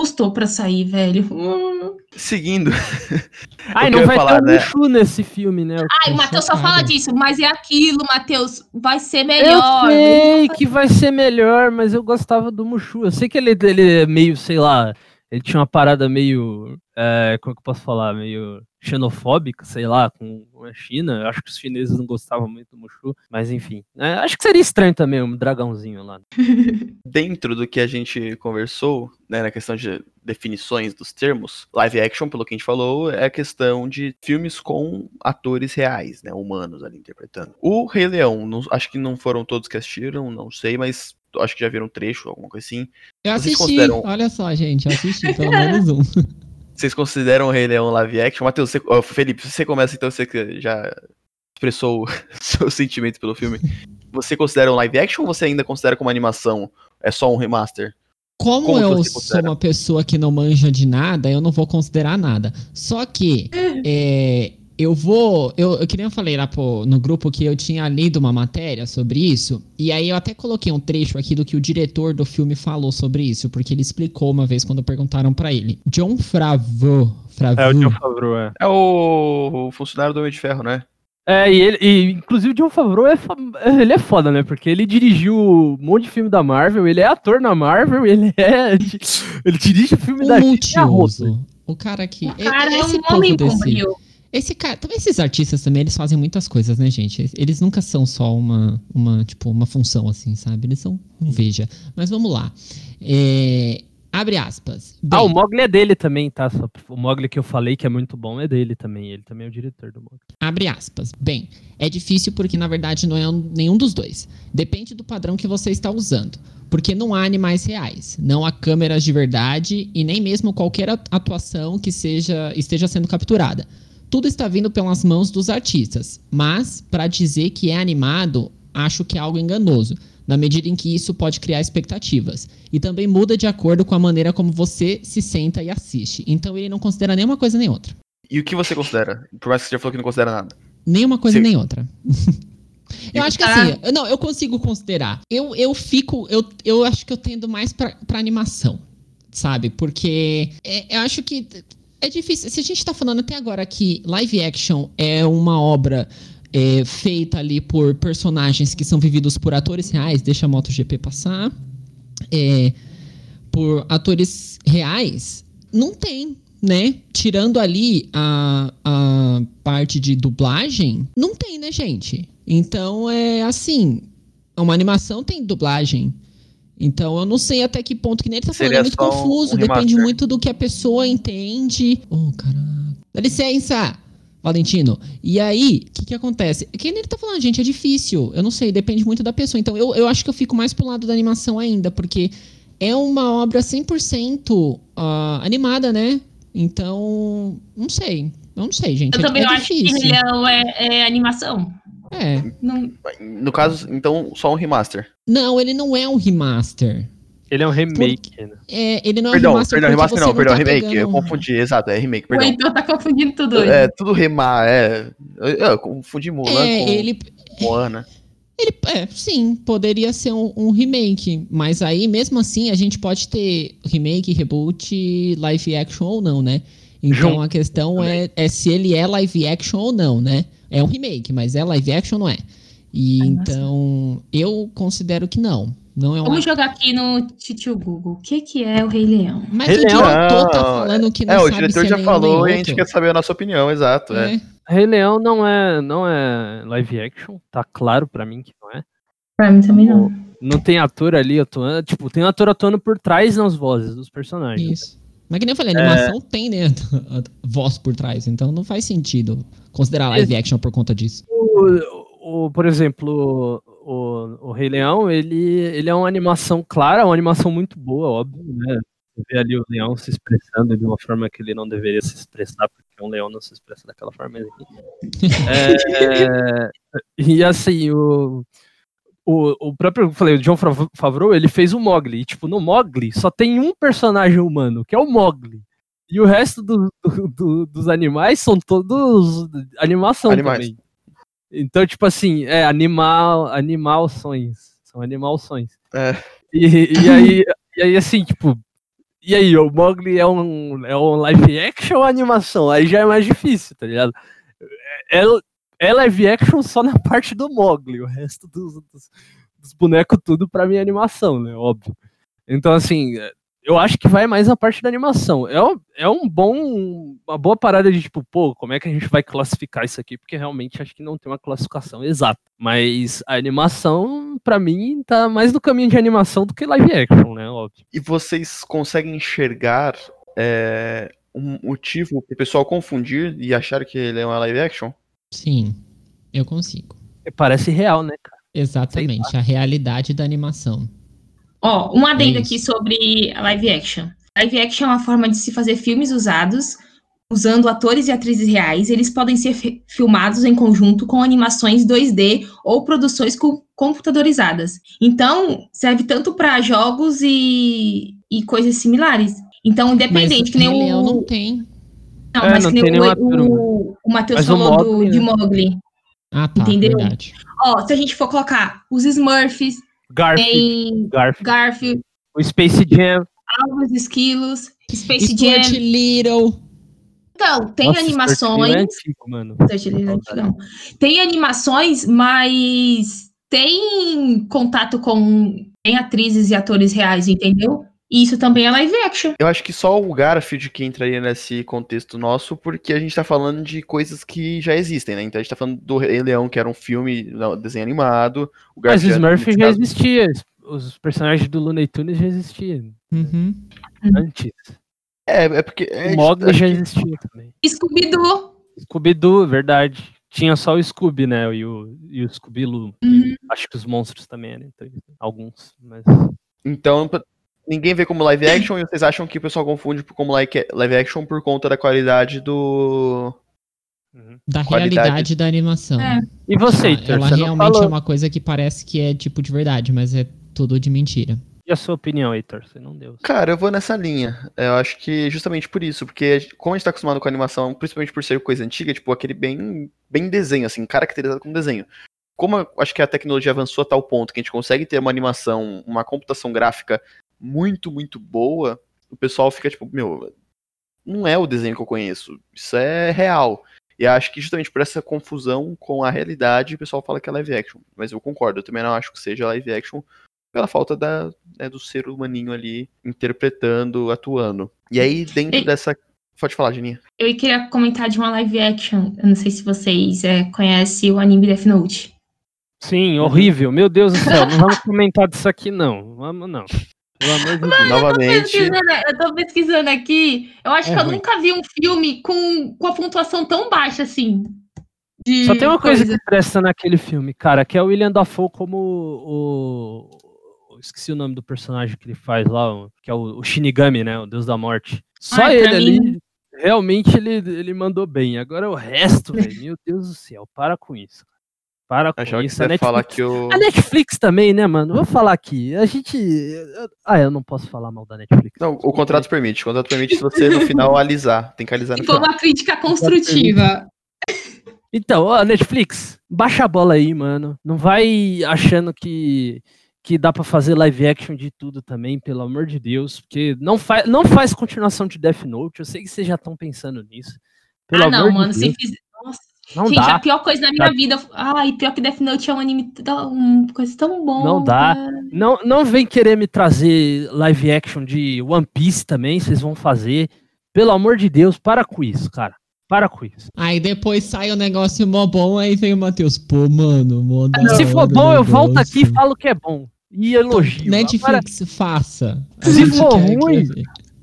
custou pra sair, velho. Hum. Seguindo. Ai, não eu vai falar, ter um né? Nesse filme, né? Ai, o Matheus só fala disso, mas é aquilo, Matheus. Vai ser Eu melhor. sei que vai ser melhor, mas eu gostava do Mushu. Eu sei que ele, ele é meio, sei lá, ele tinha uma parada meio. é, como é que eu posso falar? Meio xenofóbica, sei lá, com a China. Eu acho que os chineses não gostavam muito do Mushu, mas enfim. É, acho que seria estranho também um dragãozinho lá. Dentro do que a gente conversou, né, na questão de definições dos termos, live action, pelo que a gente falou, é a questão de filmes com atores reais, né, humanos ali interpretando. O Rei Leão, não- acho que não foram todos que assistiram, não sei, mas acho que já viram um trecho, alguma coisa assim. Eu Vocês assisti. consideram- Olha só, gente, eu assisti pelo menos um. Vocês consideram o Rei Leão live action? Matheus, você, ó, Felipe, você começa então, você já expressou o seu sentimento pelo filme. Você considera um live action ou você ainda considera como animação? É só um remaster? Como, Como eu sou uma pessoa que não manja de nada, eu não vou considerar nada. Só que é, eu vou. Eu, eu que nem eu falei lá pô, no grupo que eu tinha lido uma matéria sobre isso. E aí eu até coloquei um trecho aqui do que o diretor do filme falou sobre isso, porque ele explicou uma vez quando perguntaram pra ele. John Favreau. Favreau É, o John Favreau, é. É o, o funcionário do Homem de Ferro, né? É, e ele, e, inclusive o John Favreau é, ele é foda, né? Porque ele dirigiu um monte de filme da Marvel, ele é ator na Marvel, ele é. Ele dirige o filme um da multiuso. O cara que. O cara é esse um homem desse- bombril. Esse cara, também esses artistas também, eles fazem muitas coisas, né, gente? Eles nunca são só uma, uma tipo, uma função assim, sabe? Eles são um veja. Mas vamos lá. É, abre aspas. Ah, o Bem, Mogli é dele também, tá? Só- O Mogli que eu falei que é muito bom é dele também. Ele também é o diretor do Mogli. abre aspas. Bem, é difícil porque na verdade não é um- nenhum dos dois. Depende do padrão que você está usando. Porque não há animais reais, não há câmeras de verdade e nem mesmo qualquer at- atuação que seja esteja sendo capturada. Tudo está vindo pelas mãos dos artistas, mas para dizer que é animado, acho que é algo enganoso, na medida em que isso pode criar expectativas. E também muda de acordo com a maneira como você se senta e assiste. Então ele não considera nenhuma coisa nem outra. E o que você considera? Por mais que você já falou que não considera nada. Nenhuma coisa Sim. nem outra. eu acho que Ah. assim, eu- não, eu consigo considerar. Eu, eu fico, eu, eu acho que eu tendo mais pra, pra animação, sabe? Porque é, eu acho que é difícil. Se a gente tá falando até agora que live action é uma obra é, feita ali por personagens que são vividos por atores reais, deixa a MotoGP passar, é, por atores reais, não tem, né? Tirando ali a, a parte de dublagem, não tem, né, gente? Então é assim, uma animação tem dublagem. Então eu não sei até que ponto que nem ele tá falando, Seria é muito confuso, um depende muito do que a pessoa entende. Oh, caraca. Dá licença! Valentino. E aí, o que, que acontece? Que nem ele tá falando, gente, é difícil. Eu não sei, depende muito da pessoa. Então, eu, eu acho que eu fico mais pro lado da animação ainda, porque é uma obra 100% ah, animada, né? Então, não sei. Eu não sei, gente. Eu é, também é acho que difícil. Rei Leão é, é animação. É. Não, No caso, então, só um remaster. Não, ele não é um remaster. Ele é um remake, né? É, ele não é perdão, um remaster perdão, remaster não, perdão, tá remake. Eu pegando- confundi, exato, é remake, o perdão. Heitor tá confundindo tudo hoje. É, tudo remar, é. Eu, eu confundi Mulan É, com ele, Moana. Ele, é, sim, poderia ser um, um remake, mas aí mesmo assim a gente pode ter remake, reboot, live action ou não, né? Então Junto a questão é, é se ele é live action ou não, né? É um remake, mas é live action ou não é? E Ai, nossa. então eu considero que não. Não é um. Vamos jogar aqui no Titio Google. O que, que é o Rei Leão? Mas Rei o Leão- diretor tá Não, falando que não É, o sabe diretor se é já nenhum falou e a gente quer saber a nossa opinião, exato. É. É. Rei Leão não é, não é live action, tá claro pra mim que não é. Pra mim também não. Não tem ator ali atuando, tipo, tem ator atuando por trás nas vozes dos personagens. Isso. Mas que nem eu falei, a É. animação tem, né, voz por trás, então não faz sentido considerar live action por conta disso. O, o- por exemplo, o, o Rei Leão, ele, ele é uma animação clara, uma animação muito boa, óbvio, né? Você vê ali o leão se expressando de uma forma que ele não deveria se expressar, porque um leão não se expressa daquela forma. É, e assim, o, o, o próprio, eu falei, o John Fav- Favreau, ele fez o Mogli. E, tipo, no Mogli só tem um personagem humano, que é o Mogli. E o resto do- do- do- dos animais são todos animação Animais. também. Então, tipo assim, é animal, animalções. São animalções. É. E, e aí, e aí, assim, tipo, e aí, o Mogli é um, é um live action ou animação? Aí já é mais difícil, tá ligado? É, é live action só na parte do Mogli, o resto dos, dos, dos bonecos tudo pra mim é animação, né? Óbvio. Então, assim, eu acho que vai mais na parte da animação. É, um- é um bom, uma boa parada de tipo, pô, como é que a gente vai classificar isso aqui? Porque realmente acho que não tem uma classificação exata. Mas a animação, pra mim, tá mais no caminho de animação do que live action, né? Óbvio. E vocês conseguem enxergar é, um motivo pro pessoal confundir e achar que ele é uma live action? Sim, eu consigo. Parece real, né, cara? Exatamente, a realidade da animação. Ó, um adendo É aqui sobre a live action. Live action é uma forma de se fazer filmes usados, usando atores e atrizes reais. Eles podem ser fi- filmados em conjunto com animações 2D ou produções com- computadorizadas. Então, serve tanto para jogos e, e coisas similares. Então, independente, Mas que nem Leão o. não tem. Não, É, mas não que nem tem o, o, o Matheus o falou do, Mowgli, de né? Mogli. Ah, tá, Entendeu? verdade. Ó, se a gente for colocar os Smurfs, Garfield, tem Garfield, Garfield, o Space Jam. Alves Esquilos, Space Jam. Little. Então, tem Nossa, Stuart animações. Little é antigo, mano. É. Tem animações, mas tem contato com tem atrizes e atores reais, entendeu? E isso também é live action. Eu acho que só o Garfield que entraria nesse contexto nosso, porque a gente tá falando de coisas que já existem, né? Então a gente tá falando do Rei Leão, que era um filme, não, desenho animado. O Mas o Garfield, Smurf já caso- existia. Os personagens do Looney Tunes já existiam. Uhum. Antes. É, é porque. é, o Mogli já que- existia também. Scooby-Doo. Scooby-Doo, verdade. Tinha só o Scooby, né? E o, e o Scooby-Loo. Uhum. Acho que os monstros também, né? Então, alguns, mas... Então, ninguém vê como live action e vocês acham que o pessoal confunde como like- live action por conta da qualidade do. Da Qualidade. realidade da animação. É. E você, Heitor? Ela Você não realmente falou. é uma coisa que parece que é tipo de verdade, mas é tudo de mentira. E a sua opinião, Heitor? Você não deu. Cara, eu vou nessa linha. Eu acho que justamente por isso, porque como a gente tá acostumado com animação, principalmente por ser coisa antiga, tipo aquele bem, bem desenho, assim, caracterizado como desenho. Como eu acho que a tecnologia avançou a tal ponto que a gente consegue ter uma animação, uma computação gráfica muito, muito boa, o pessoal fica tipo, meu, não é o desenho que eu conheço, isso é real. E acho que justamente por essa confusão com a realidade, o pessoal fala que é live action. Mas eu concordo, eu também não acho que seja live action pela falta da, né, do ser humaninho ali interpretando, atuando. E aí, dentro dessa. Pode falar, Geninha. Eu queria comentar de uma live action. Eu não sei se vocês é, conhecem o anime Death Note. Sim, horrível. Meu Deus do céu. Não vamos comentar disso aqui, não. Vamos, não. Deus. Novamente. Pesquisando- eu tô pesquisando aqui. Eu acho É que eu ruim. nunca vi um filme com, com a pontuação tão baixa assim. de Só tem uma coisa que presta naquele filme, cara, que é o William Dafoe como o. o- Esqueci o nome do personagem que ele faz lá, que é o, o Shinigami, né? O Deus da Morte. Só Ai, ele ali, mim- realmente ele, ele mandou bem. Agora o resto, velho, meu Deus do céu, para com isso. Para com Achava que isso. você A Netflix, falar que o. a Netflix também, né, mano? Vou falar aqui. A gente. Ah, eu não posso falar mal da Netflix. Não, o contrato permite. O contrato permite se você no final alisar. Tem que alisar no Se for final. uma crítica construtiva. Então, ó, Netflix, baixa a bola aí, mano. Não vai achando que, que dá pra fazer live action de tudo também, pelo amor de Deus. Porque não, faz não faz continuação de Death Note. Eu sei que vocês já estão pensando nisso. Pelo ah, amor não, de mano. Se Deus, fizer. Não gente, dá. a pior coisa da minha Tá. vida. Ai, pior que Death Note é um anime. Uma coisa tão bom. Não dá. Não, não vem querer me trazer live action de One Piece também, vocês vão fazer. Pelo amor de Deus, para com isso, cara. Para com isso. Aí depois sai o negócio mó bom, aí vem o Matheus. Pô, mano, mó da Se hora for bom, eu volto aqui e falo que é bom. E elogio. Agora, Netflix, faça. A Se for ruim,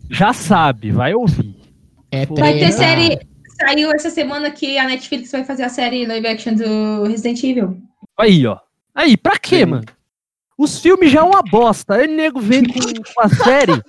já sabe, vai ouvir. é Vai Vai ter série. Saiu essa semana que a Netflix vai fazer a série live action do Resident Evil. Aí, ó. Aí, pra quê, Sim. mano? Os filmes já é uma bosta. Aí o nego vem com, com a série.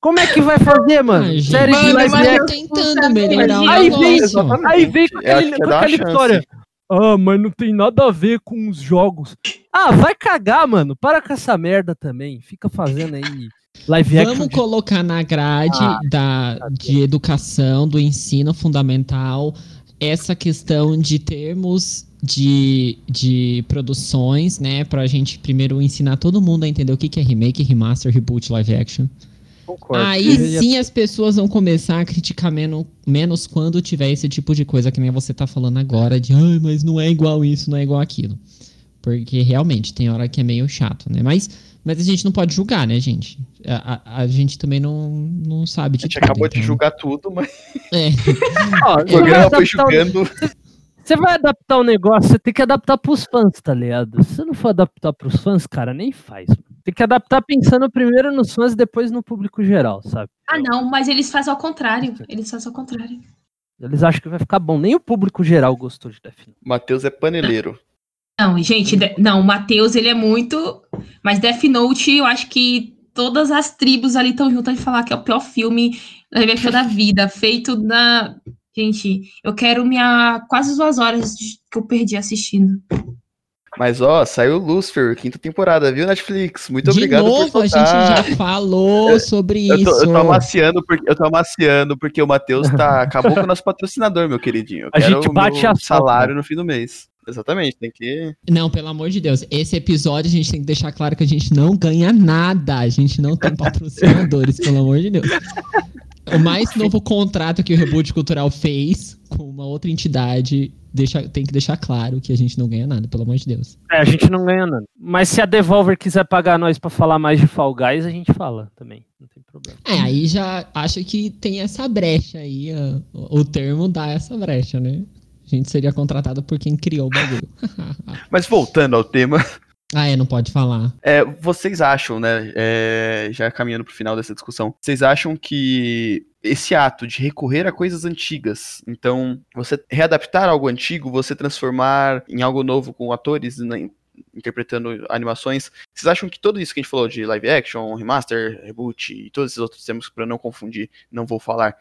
Como é que vai fazer, mano? Gente. série de Mano, live mas action. tentando melhorar Aí vem-. Aí vem com, acho aquele, que é com aquela chance. história. Ah, mas não tem nada a ver com os jogos. Ah, vai cagar, mano. Para com essa merda também. Fica fazendo aí live action. Vamos de- colocar na grade Ah, da, de educação, do ensino fundamental, essa questão de termos de, de produções, né? Pra gente primeiro ensinar todo mundo a entender o que, que é remake, remaster, reboot, live action. Concordo. Aí sim as pessoas vão começar a criticar menos, menos quando tiver esse tipo de coisa que nem você tá falando agora, de ai, mas não é igual isso, não é igual aquilo. Porque realmente tem hora que é meio chato, né? Mas, mas a gente não pode julgar, né, gente? A, a, a gente também não, não sabe A de gente tudo, acabou de então- julgar tudo, mas É. Ó, o você vai programa foi adaptar o- julgando. Você vai adaptar o negócio, você tem que adaptar pros fãs, tá ligado? Se você não for adaptar pros fãs, cara, nem faz. Tem que adaptar pensando primeiro nos fãs e depois no público geral, sabe? Ah, não, mas eles fazem ao contrário. Eles fazem ao contrário. Eles acham que vai ficar bom. Nem o público geral gostou de Death Note. Matheus é paneleiro. Não, gente, de- não, o Matheus, ele é muito. Mas Death Note, eu acho que todas as tribos ali estão juntas de falar que é o pior filme da vida, feito na. Gente, eu quero minha. quase duas horas que eu perdi assistindo. Mas ó, saiu Lucifer, quinta temporada, viu, Netflix? Muito de obrigado novo, por a gente já falou sobre Eu tô, isso. eu tô amaciando porque eu tô amaciando porque o Matheus tá acabou com o nosso patrocinador, meu queridinho. Eu A quero gente o bate meu a salário no fim do mês. Exatamente, tem que Não, pelo amor de Deus. Esse episódio a gente tem que deixar claro que a gente não ganha nada. A gente não tem patrocinadores, pelo amor de Deus. O mais novo contrato que o Reboot Cultural fez com uma outra entidade deixa, tem que deixar claro que a gente não ganha nada, pelo amor de Deus. É, a gente não ganha nada. Mas se a Devolver quiser pagar nós pra falar mais de Fall Guys, a gente fala também. Não tem problema. É, aí já acho que tem essa brecha aí. o termo dá essa brecha, né? A gente seria contratado por quem criou o bagulho. Mas voltando ao tema, ah, é, não pode falar. é, vocês acham, né? é, já caminhando pro final dessa discussão, vocês acham que esse ato de recorrer a coisas antigas, então você readaptar algo antigo, você transformar em algo novo com atores né, interpretando animações, vocês acham que tudo isso que a gente falou de live action, remaster, reboot e todos esses outros termos para não confundir, não vou falar.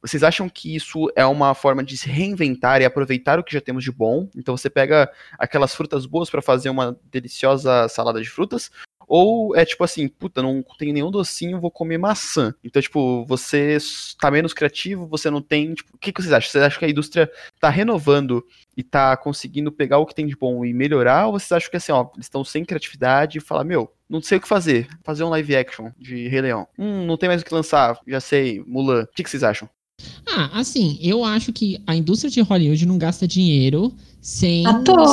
Vocês acham que isso é uma forma de se reinventar e aproveitar o que já temos de bom? Então você pega aquelas frutas boas para fazer uma deliciosa salada de frutas? Ou é tipo assim, puta, não tem nenhum docinho, vou comer maçã. Então, tipo, você tá menos criativo, você não tem. Tipo, o que, que vocês acham? Vocês acham que a indústria tá renovando e tá conseguindo pegar o que tem de bom e melhorar? Ou vocês acham que assim, ó, eles estão sem criatividade e falar, meu, não sei o que fazer. Fazer um live action de Rei Leão. Hum, não tem mais o que lançar, já sei, Mulan. O que, que vocês acham? Ah, assim, eu acho que a indústria de Hollywood não gasta dinheiro sem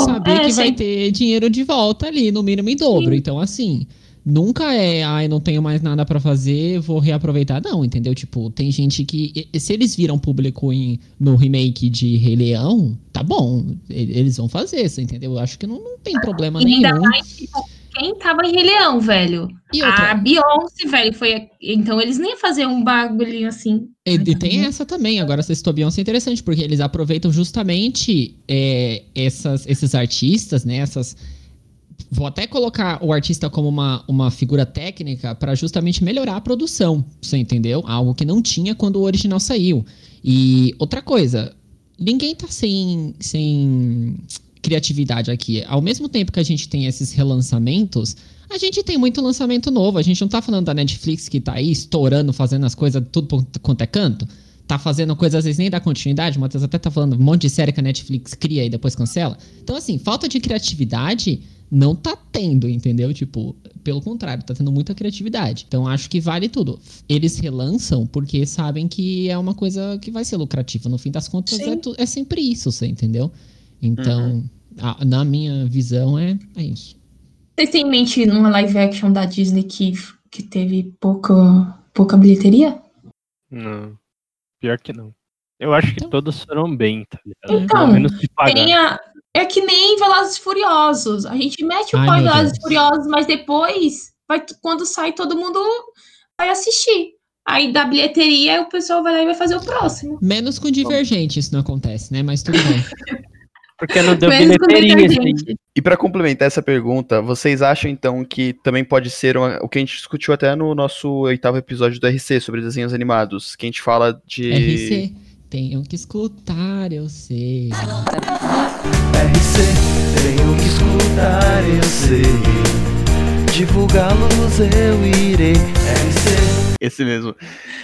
saber é, que vai sem- ter dinheiro de volta ali, no mínimo em dobro. Sim. Então, assim, nunca é, ai, não tenho mais nada pra fazer, vou reaproveitar. Não, entendeu? Tipo, tem gente que. Se eles viram público em, no remake de Rei Leão, tá bom. Eles vão fazer isso, entendeu? Eu acho que não, não tem problema E ainda nenhum. mais, tipo, quem tava em Rei Leão, velho? E A Beyoncé, velho, foi. Então eles nem iam fazer um bagulhinho assim. E, e tem essa também, agora essa citou Beyoncé é interessante, porque eles aproveitam justamente é, essas, esses artistas, né? Essas. Vou até colocar o artista como uma, uma figura técnica para justamente melhorar a produção, você entendeu? Algo que não tinha quando o original saiu. E outra coisa, ninguém tá sem, sem criatividade aqui. Ao mesmo tempo que a gente tem esses relançamentos, a gente tem muito lançamento novo. A gente não tá falando da Netflix que tá aí estourando, fazendo as coisas tudo quanto é canto. Tá fazendo coisas às vezes nem dá continuidade. O Matheus até tá falando um monte de série que a Netflix cria e depois cancela. Então, assim, falta de criatividade não tá tendo, entendeu? Tipo, pelo contrário, tá tendo muita criatividade. Então, acho que vale tudo. Eles relançam porque sabem que é uma coisa que vai ser lucrativa. No fim das contas, é, é sempre isso, você entendeu? Então, a- na minha visão, é, é isso. Vocês têm em mente uma live action da Disney que, que teve pouca, pouca bilheteria? Não. Pior que não. Eu acho que Então- todos foram bem, tá ligado? Então, menos se pagar. Tem a- é que nem Velozes Furiosos. A gente mete o pau em Velozes Deus. Furiosos, mas depois, vai, quando sai, todo mundo vai assistir. Aí da bilheteria, o pessoal vai lá e vai fazer o próximo. Menos com Divergente isso não acontece, né? Mas tudo bem. Porque não deu Menos bilheteria. Divergente. E pra complementar essa pergunta, vocês acham então que também pode ser uma- o que a gente discutiu até no nosso oitavo episódio do RC sobre desenhos animados, que a gente fala de RC. Tenho que escutar, eu sei. RC, tenho que escutar, eu sei. Divulgá-los eu irei. RC. Esse mesmo.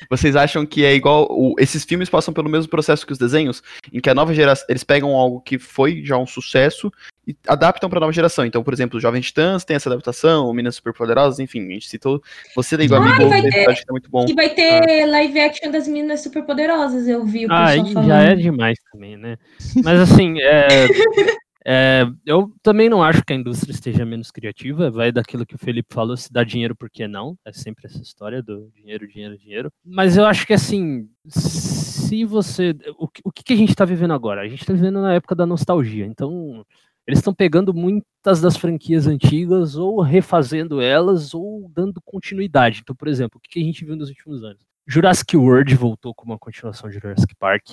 Vocês acham que é igual. o- esses filmes passam pelo mesmo processo que os desenhos? Em que a nova geração. Eles pegam algo que foi já um sucesso e adaptam pra nova geração. Então, por exemplo, Jovem Titãs tem essa adaptação, o Minas Superpoderosas, enfim, a gente citou. Você da Igual Ai, Amigo, vai ter. episódio que tá muito bom. E vai ter live action das meninas superpoderosas, eu vi o Ah, pessoal falando. já é demais também, né? Mas assim, é, é, eu também não acho que a indústria esteja menos criativa. Vai daquilo que o Felipe falou, se dá dinheiro, por que não? É sempre essa história do dinheiro, dinheiro, dinheiro. Mas eu acho que assim, se você. O, que- o que a gente tá vivendo agora? A gente tá vivendo na época da nostalgia. Então, eles estão pegando muitas das franquias antigas, ou refazendo elas, ou dando continuidade. Então, por exemplo, o que que a gente viu nos últimos anos? Jurassic World voltou como uma continuação de Jurassic Park.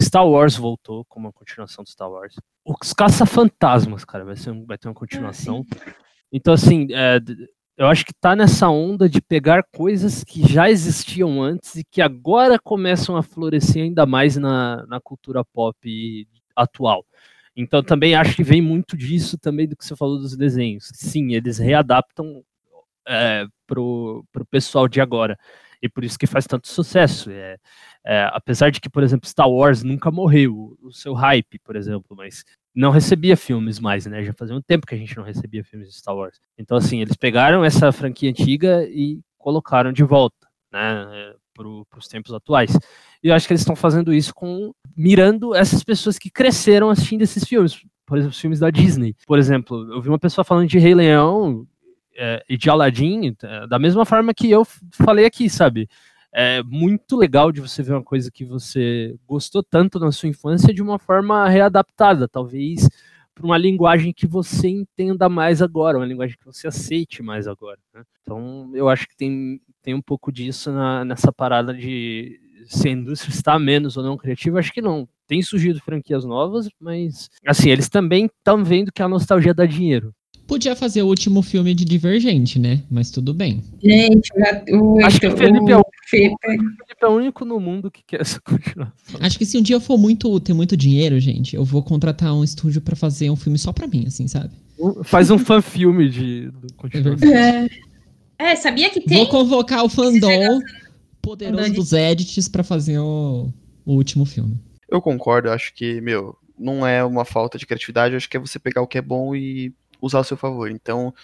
Star Wars voltou como uma continuação do Star Wars. Os Caça-Fantasmas, cara, vai, ser vai ter uma continuação. então, assim, é, eu acho que tá nessa onda de pegar coisas que já existiam antes e que agora começam a florescer ainda mais na, na cultura pop atual. Então, também acho que vem muito disso também do que você falou dos desenhos. Sim, eles readaptam é, pro, pro pessoal de agora. E por isso que faz tanto sucesso. É, é, apesar de que, por exemplo, Star Wars nunca morreu, o seu hype, por exemplo, mas não recebia filmes mais, né? Já fazia um tempo que a gente não recebia filmes de Star Wars. Então, assim, eles pegaram essa franquia antiga e colocaram de volta, né? Para os tempos atuais. E eu acho que eles estão fazendo isso com mirando essas pessoas que cresceram assistindo esses filmes. Por exemplo, os filmes da Disney. Por exemplo, eu vi uma pessoa falando de Rei Leão é, e de Aladdin, é, da mesma forma que eu falei aqui, sabe? É muito legal de você ver uma coisa que você gostou tanto na sua infância de uma forma readaptada, talvez para uma linguagem que você entenda mais agora, uma linguagem que você aceite mais agora. né? Então, eu acho que tem, tem um pouco disso na- nessa parada de se a indústria está menos ou não criativa, acho que não. Tem surgido franquias novas, mas assim, eles também estão vendo que a nostalgia dá dinheiro. Podia fazer o último filme de Divergente, né? Mas tudo bem. Gente, o, Acho que o Felipe é o- Felipe- O Felipe é o único no mundo que quer essa continuação. Acho que se um dia eu for muito ter muito dinheiro, gente, eu vou contratar um estúdio pra fazer um filme só pra mim, assim, sabe? Faz um fan-filme de do continuação. É. É, sabia que tem? Vou convocar o fandom poderoso Fandom. dos edits pra fazer o, o último filme. Eu concordo, eu acho que, meu, não é uma falta de criatividade, acho que é você pegar o que é bom e usar ao seu favor. Então,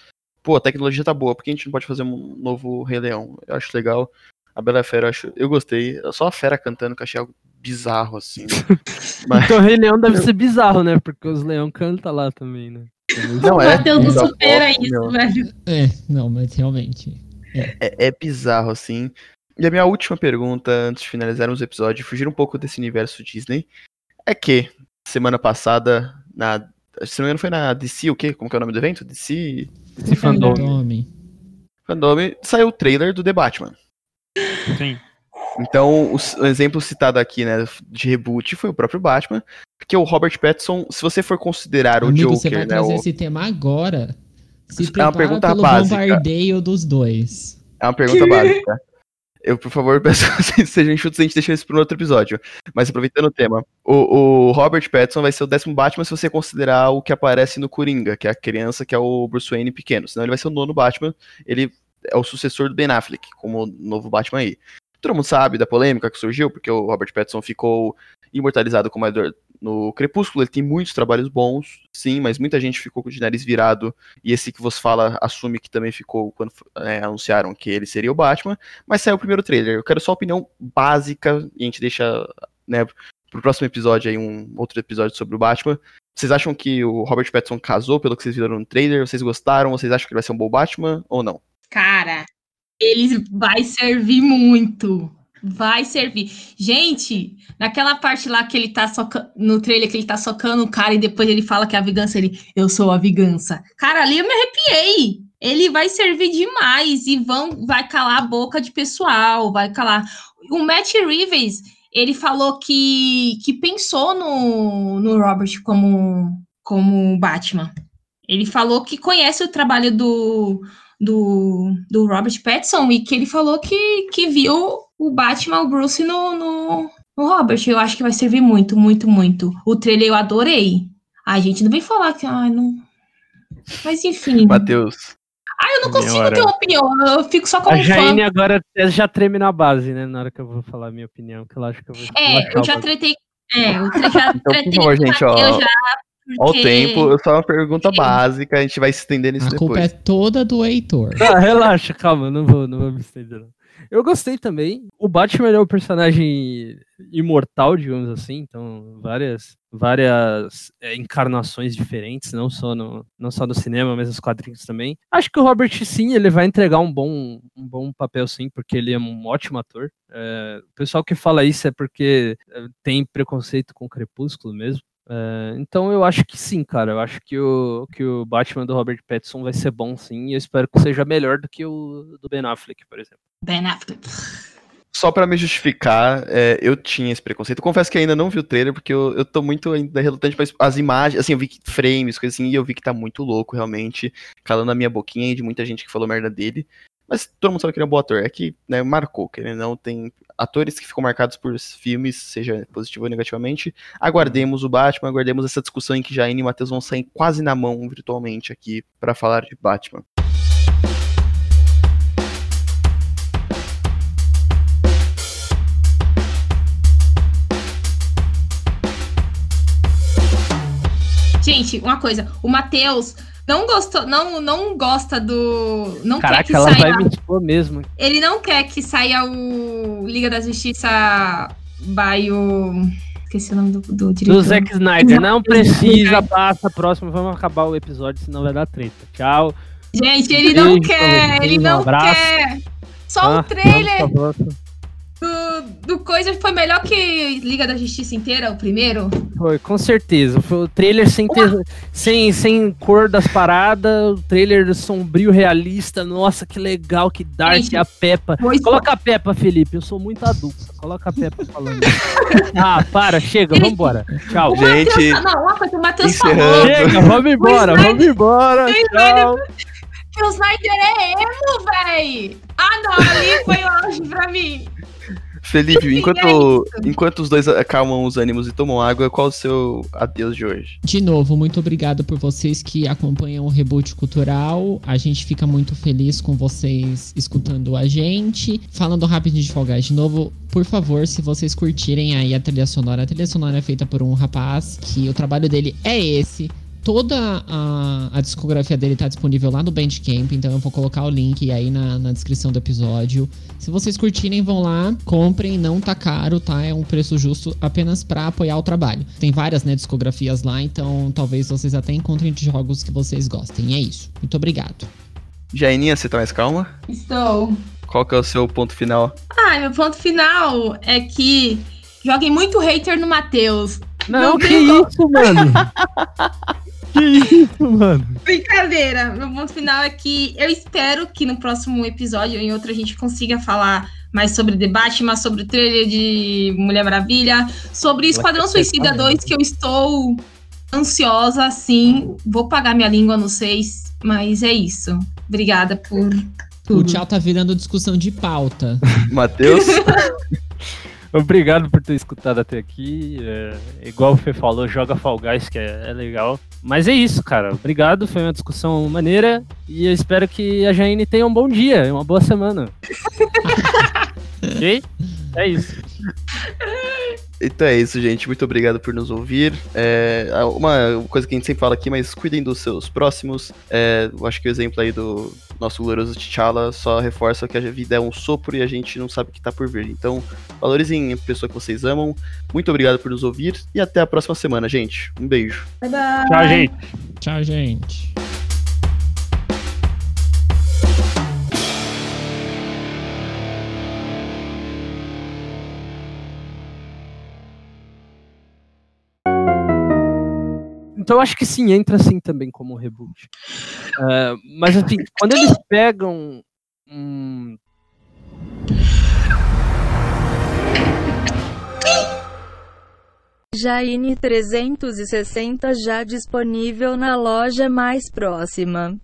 pô, a tecnologia tá boa, por que a gente não pode fazer um novo Rei Leão? Eu acho legal. A Bela a Fera, eu, acho, eu gostei. Só a Fera cantando que eu achei algo bizarro, assim. Mas, Então o Rei Leão deve ser bizarro, né? Porque os leão cantam lá também, né? não, o é, Matheus não supera foto, isso, meu. velho. É, não, mas realmente. é, é bizarro, assim. E a minha última pergunta, antes de finalizarmos o episódio, fugir um pouco desse universo Disney, é que semana passada, na. Se não me engano, foi na DC, o quê? Como que é o nome do evento? DC Esse fandom. Fandom. Fandom, saiu o trailer do The Batman. Sim. Então, o, o exemplo citado aqui, né, de reboot foi o próprio Batman, porque o Robert Pattinson, se você for considerar o Amigo, Joker, você vai né, trazer o- esse tema agora. Se É uma pergunta pelo básica. bombardeio dos dois. é uma pergunta básica. Eu, por favor, peço que sejam enxutos, a gente deixa isso para um outro episódio. Mas aproveitando o tema, o, o Robert Pattinson vai ser o décimo Batman se você considerar o que aparece no Coringa, que é a criança que é o Bruce Wayne pequeno. Senão ele vai ser o nono Batman, ele é o sucessor do Ben Affleck, como novo Batman aí. Todo mundo sabe da polêmica que surgiu, porque o Robert Pattinson ficou imortalizado como no Crepúsculo. Ele tem muitos trabalhos bons, sim, mas muita gente ficou com o nariz virado. E esse que você fala assume que também ficou quando é, anunciaram que ele seria o Batman. Mas saiu o primeiro trailer. Eu quero só a opinião básica e a gente deixa, né, pro próximo episódio aí, um outro episódio sobre o Batman. Vocês acham que o Robert Pattinson casou pelo que vocês viram no trailer? Vocês gostaram? Vocês acham que ele vai ser um bom Batman ou não? Cara, ele vai servir muito. Vai servir. Gente, naquela parte lá que ele tá socando, no trailer que ele tá socando o cara e depois ele fala que é a vingança, ele, eu sou a vingança. Cara, ali eu me arrepiei. Ele vai servir demais e vão, vai calar a boca de pessoal, vai calar. O Matt Reeves, ele falou que, que pensou no, no Robert como, como Batman. Ele falou que conhece o trabalho do, do, do Robert Pattinson e que ele falou que, que viu o Batman, o Bruce no, no, O Robert, eu acho que vai servir muito, muito, muito. O trailer eu adorei. A gente não vem falar que. Ai, não. Mas enfim. Matheus. Ah, eu não consigo ter uma opinião. Eu fico só como A Jaine fã. agora já treme na base, né? Na hora que eu vou falar a minha opinião, que ela acha que eu vou. É, vou eu já tretei. É, eu já Então, tretei por favor, com o gente, ó, já. Ó, o porque- tempo, só uma pergunta básica, a gente vai se estender nisso A culpa é depois. toda do Heitor. Ah, relaxa, calma, não vou, não vou me estender. Não. Eu gostei também. O Batman é um personagem imortal, digamos assim, então várias, várias é, encarnações diferentes, não só, no, não só no cinema, mas nos quadrinhos também. Acho que o Robert, sim, ele vai entregar um bom, um bom papel, sim, porque ele é um ótimo ator. É, o pessoal que fala isso é porque é, tem preconceito com o Crepúsculo mesmo. É, então eu acho que sim, cara. Eu acho que o, que o Batman do Robert Pattinson vai ser bom, sim. E eu espero que seja melhor do que o do Ben Affleck, por exemplo. Ben Affleck. Só pra me justificar, é, eu tinha esse preconceito. Eu confesso que ainda não vi o trailer, porque eu, eu tô muito ainda relutante pra as imagens. Assim, eu vi que frames, coisas assim, e eu vi que tá muito louco, realmente. Calando a minha boquinha e de muita gente que falou merda dele. Mas todo mundo sabe que ele é um bom ator. É que, né, marcou, que ele não tem atores que ficam marcados por filmes, seja positivo ou negativamente. Aguardemos o Batman, aguardemos essa discussão em que Jaine e Matheus vão sair quase na mão virtualmente aqui pra falar de Batman. Gente, uma coisa. O Matheus não gostou, não, não gosta do. Não quer Caraca, que ela saia. vai me expor mesmo. Ele não quer que saia o Liga da Justiça by o. Esqueci o nome do, do diretor. Do Zack Snyder. Não precisa, passa, próximo, vamos acabar o episódio, senão vai dar treta. Tchau. Gente, ele não Beijo quer, ele um não abraço. quer. Só Ah, o trailer vamos. Do, do coisa foi melhor que Liga da Justiça inteira, o primeiro. Foi, com certeza. Foi o trailer sem, ter, sem, sem cor das paradas, o trailer sombrio realista. Nossa, que legal, que dark, Gente, a Peppa. Coloca a Peppa, Felipe, eu sou muito adulto. Coloca a Peppa falando. ah, para, chega, Ele- vambora. Tchau. o Gente, não, uma coisa, o Matheus encerrando. falou Chega, vamos embora, vamos embora. Tchau. que o Snyder é emo, véi. Ah, não, ali foi o auge pra mim. Felipe, é enquanto, enquanto os dois acalmam os ânimos e tomam água, qual o seu adeus de hoje? De novo, muito obrigado por vocês que acompanham o Reboot Cultural. A gente fica muito feliz com vocês escutando a gente. Falando rapidinho de Fall Guys, de novo, por favor, se vocês curtirem aí a trilha sonora, a trilha sonora é feita por um rapaz que o trabalho dele é esse. Toda a, a discografia dele tá disponível lá no Bandcamp, então eu vou colocar o link aí na, na descrição do episódio. Se vocês curtirem, vão lá, comprem, não tá caro, tá? É um preço justo apenas pra apoiar o trabalho. Tem várias, né, discografias lá, então talvez vocês até encontrem de jogos que vocês gostem. É isso. Muito obrigado. Jaininha, você tá mais calma? Estou. Qual que é o seu ponto final? Ah, meu ponto final é que joguem muito hater no Matheus. Não, Não que como. isso, mano? que isso, mano? Brincadeira. Meu ponto final é que eu espero que no próximo episódio ou em outro a gente consiga falar mais sobre debate, mais sobre o trailer de Mulher Maravilha, sobre Esquadrão Suicida falando. 2, que eu estou ansiosa, sim. Vou pagar minha língua no 6, mas é isso. Obrigada por O tudo. tchau tá virando discussão de pauta. Matheus? Obrigado por ter escutado até aqui. É, igual o Fê falou, joga Fall Guys, que é, é legal. Mas é isso, cara. Obrigado, foi uma discussão maneira. E eu espero que a Jaine tenha um bom dia, uma boa semana. ok? É isso. Então é isso, gente. Muito obrigado por nos ouvir. É, uma coisa que a gente sempre fala aqui, mas cuidem dos seus próximos. É, eu acho que o exemplo aí do nosso glorioso T'Challa só reforça que a vida é um sopro e a gente não sabe o que tá por vir. Então, valorizem a pessoa que vocês amam. Muito obrigado por nos ouvir e até a próxima semana, gente. Um beijo. Bye bye. Tchau, gente. Tchau, gente. Então eu acho que sim, entra assim também como reboot. É, mas assim, quando eles pegam um. Jaine 360 já disponível na loja mais próxima.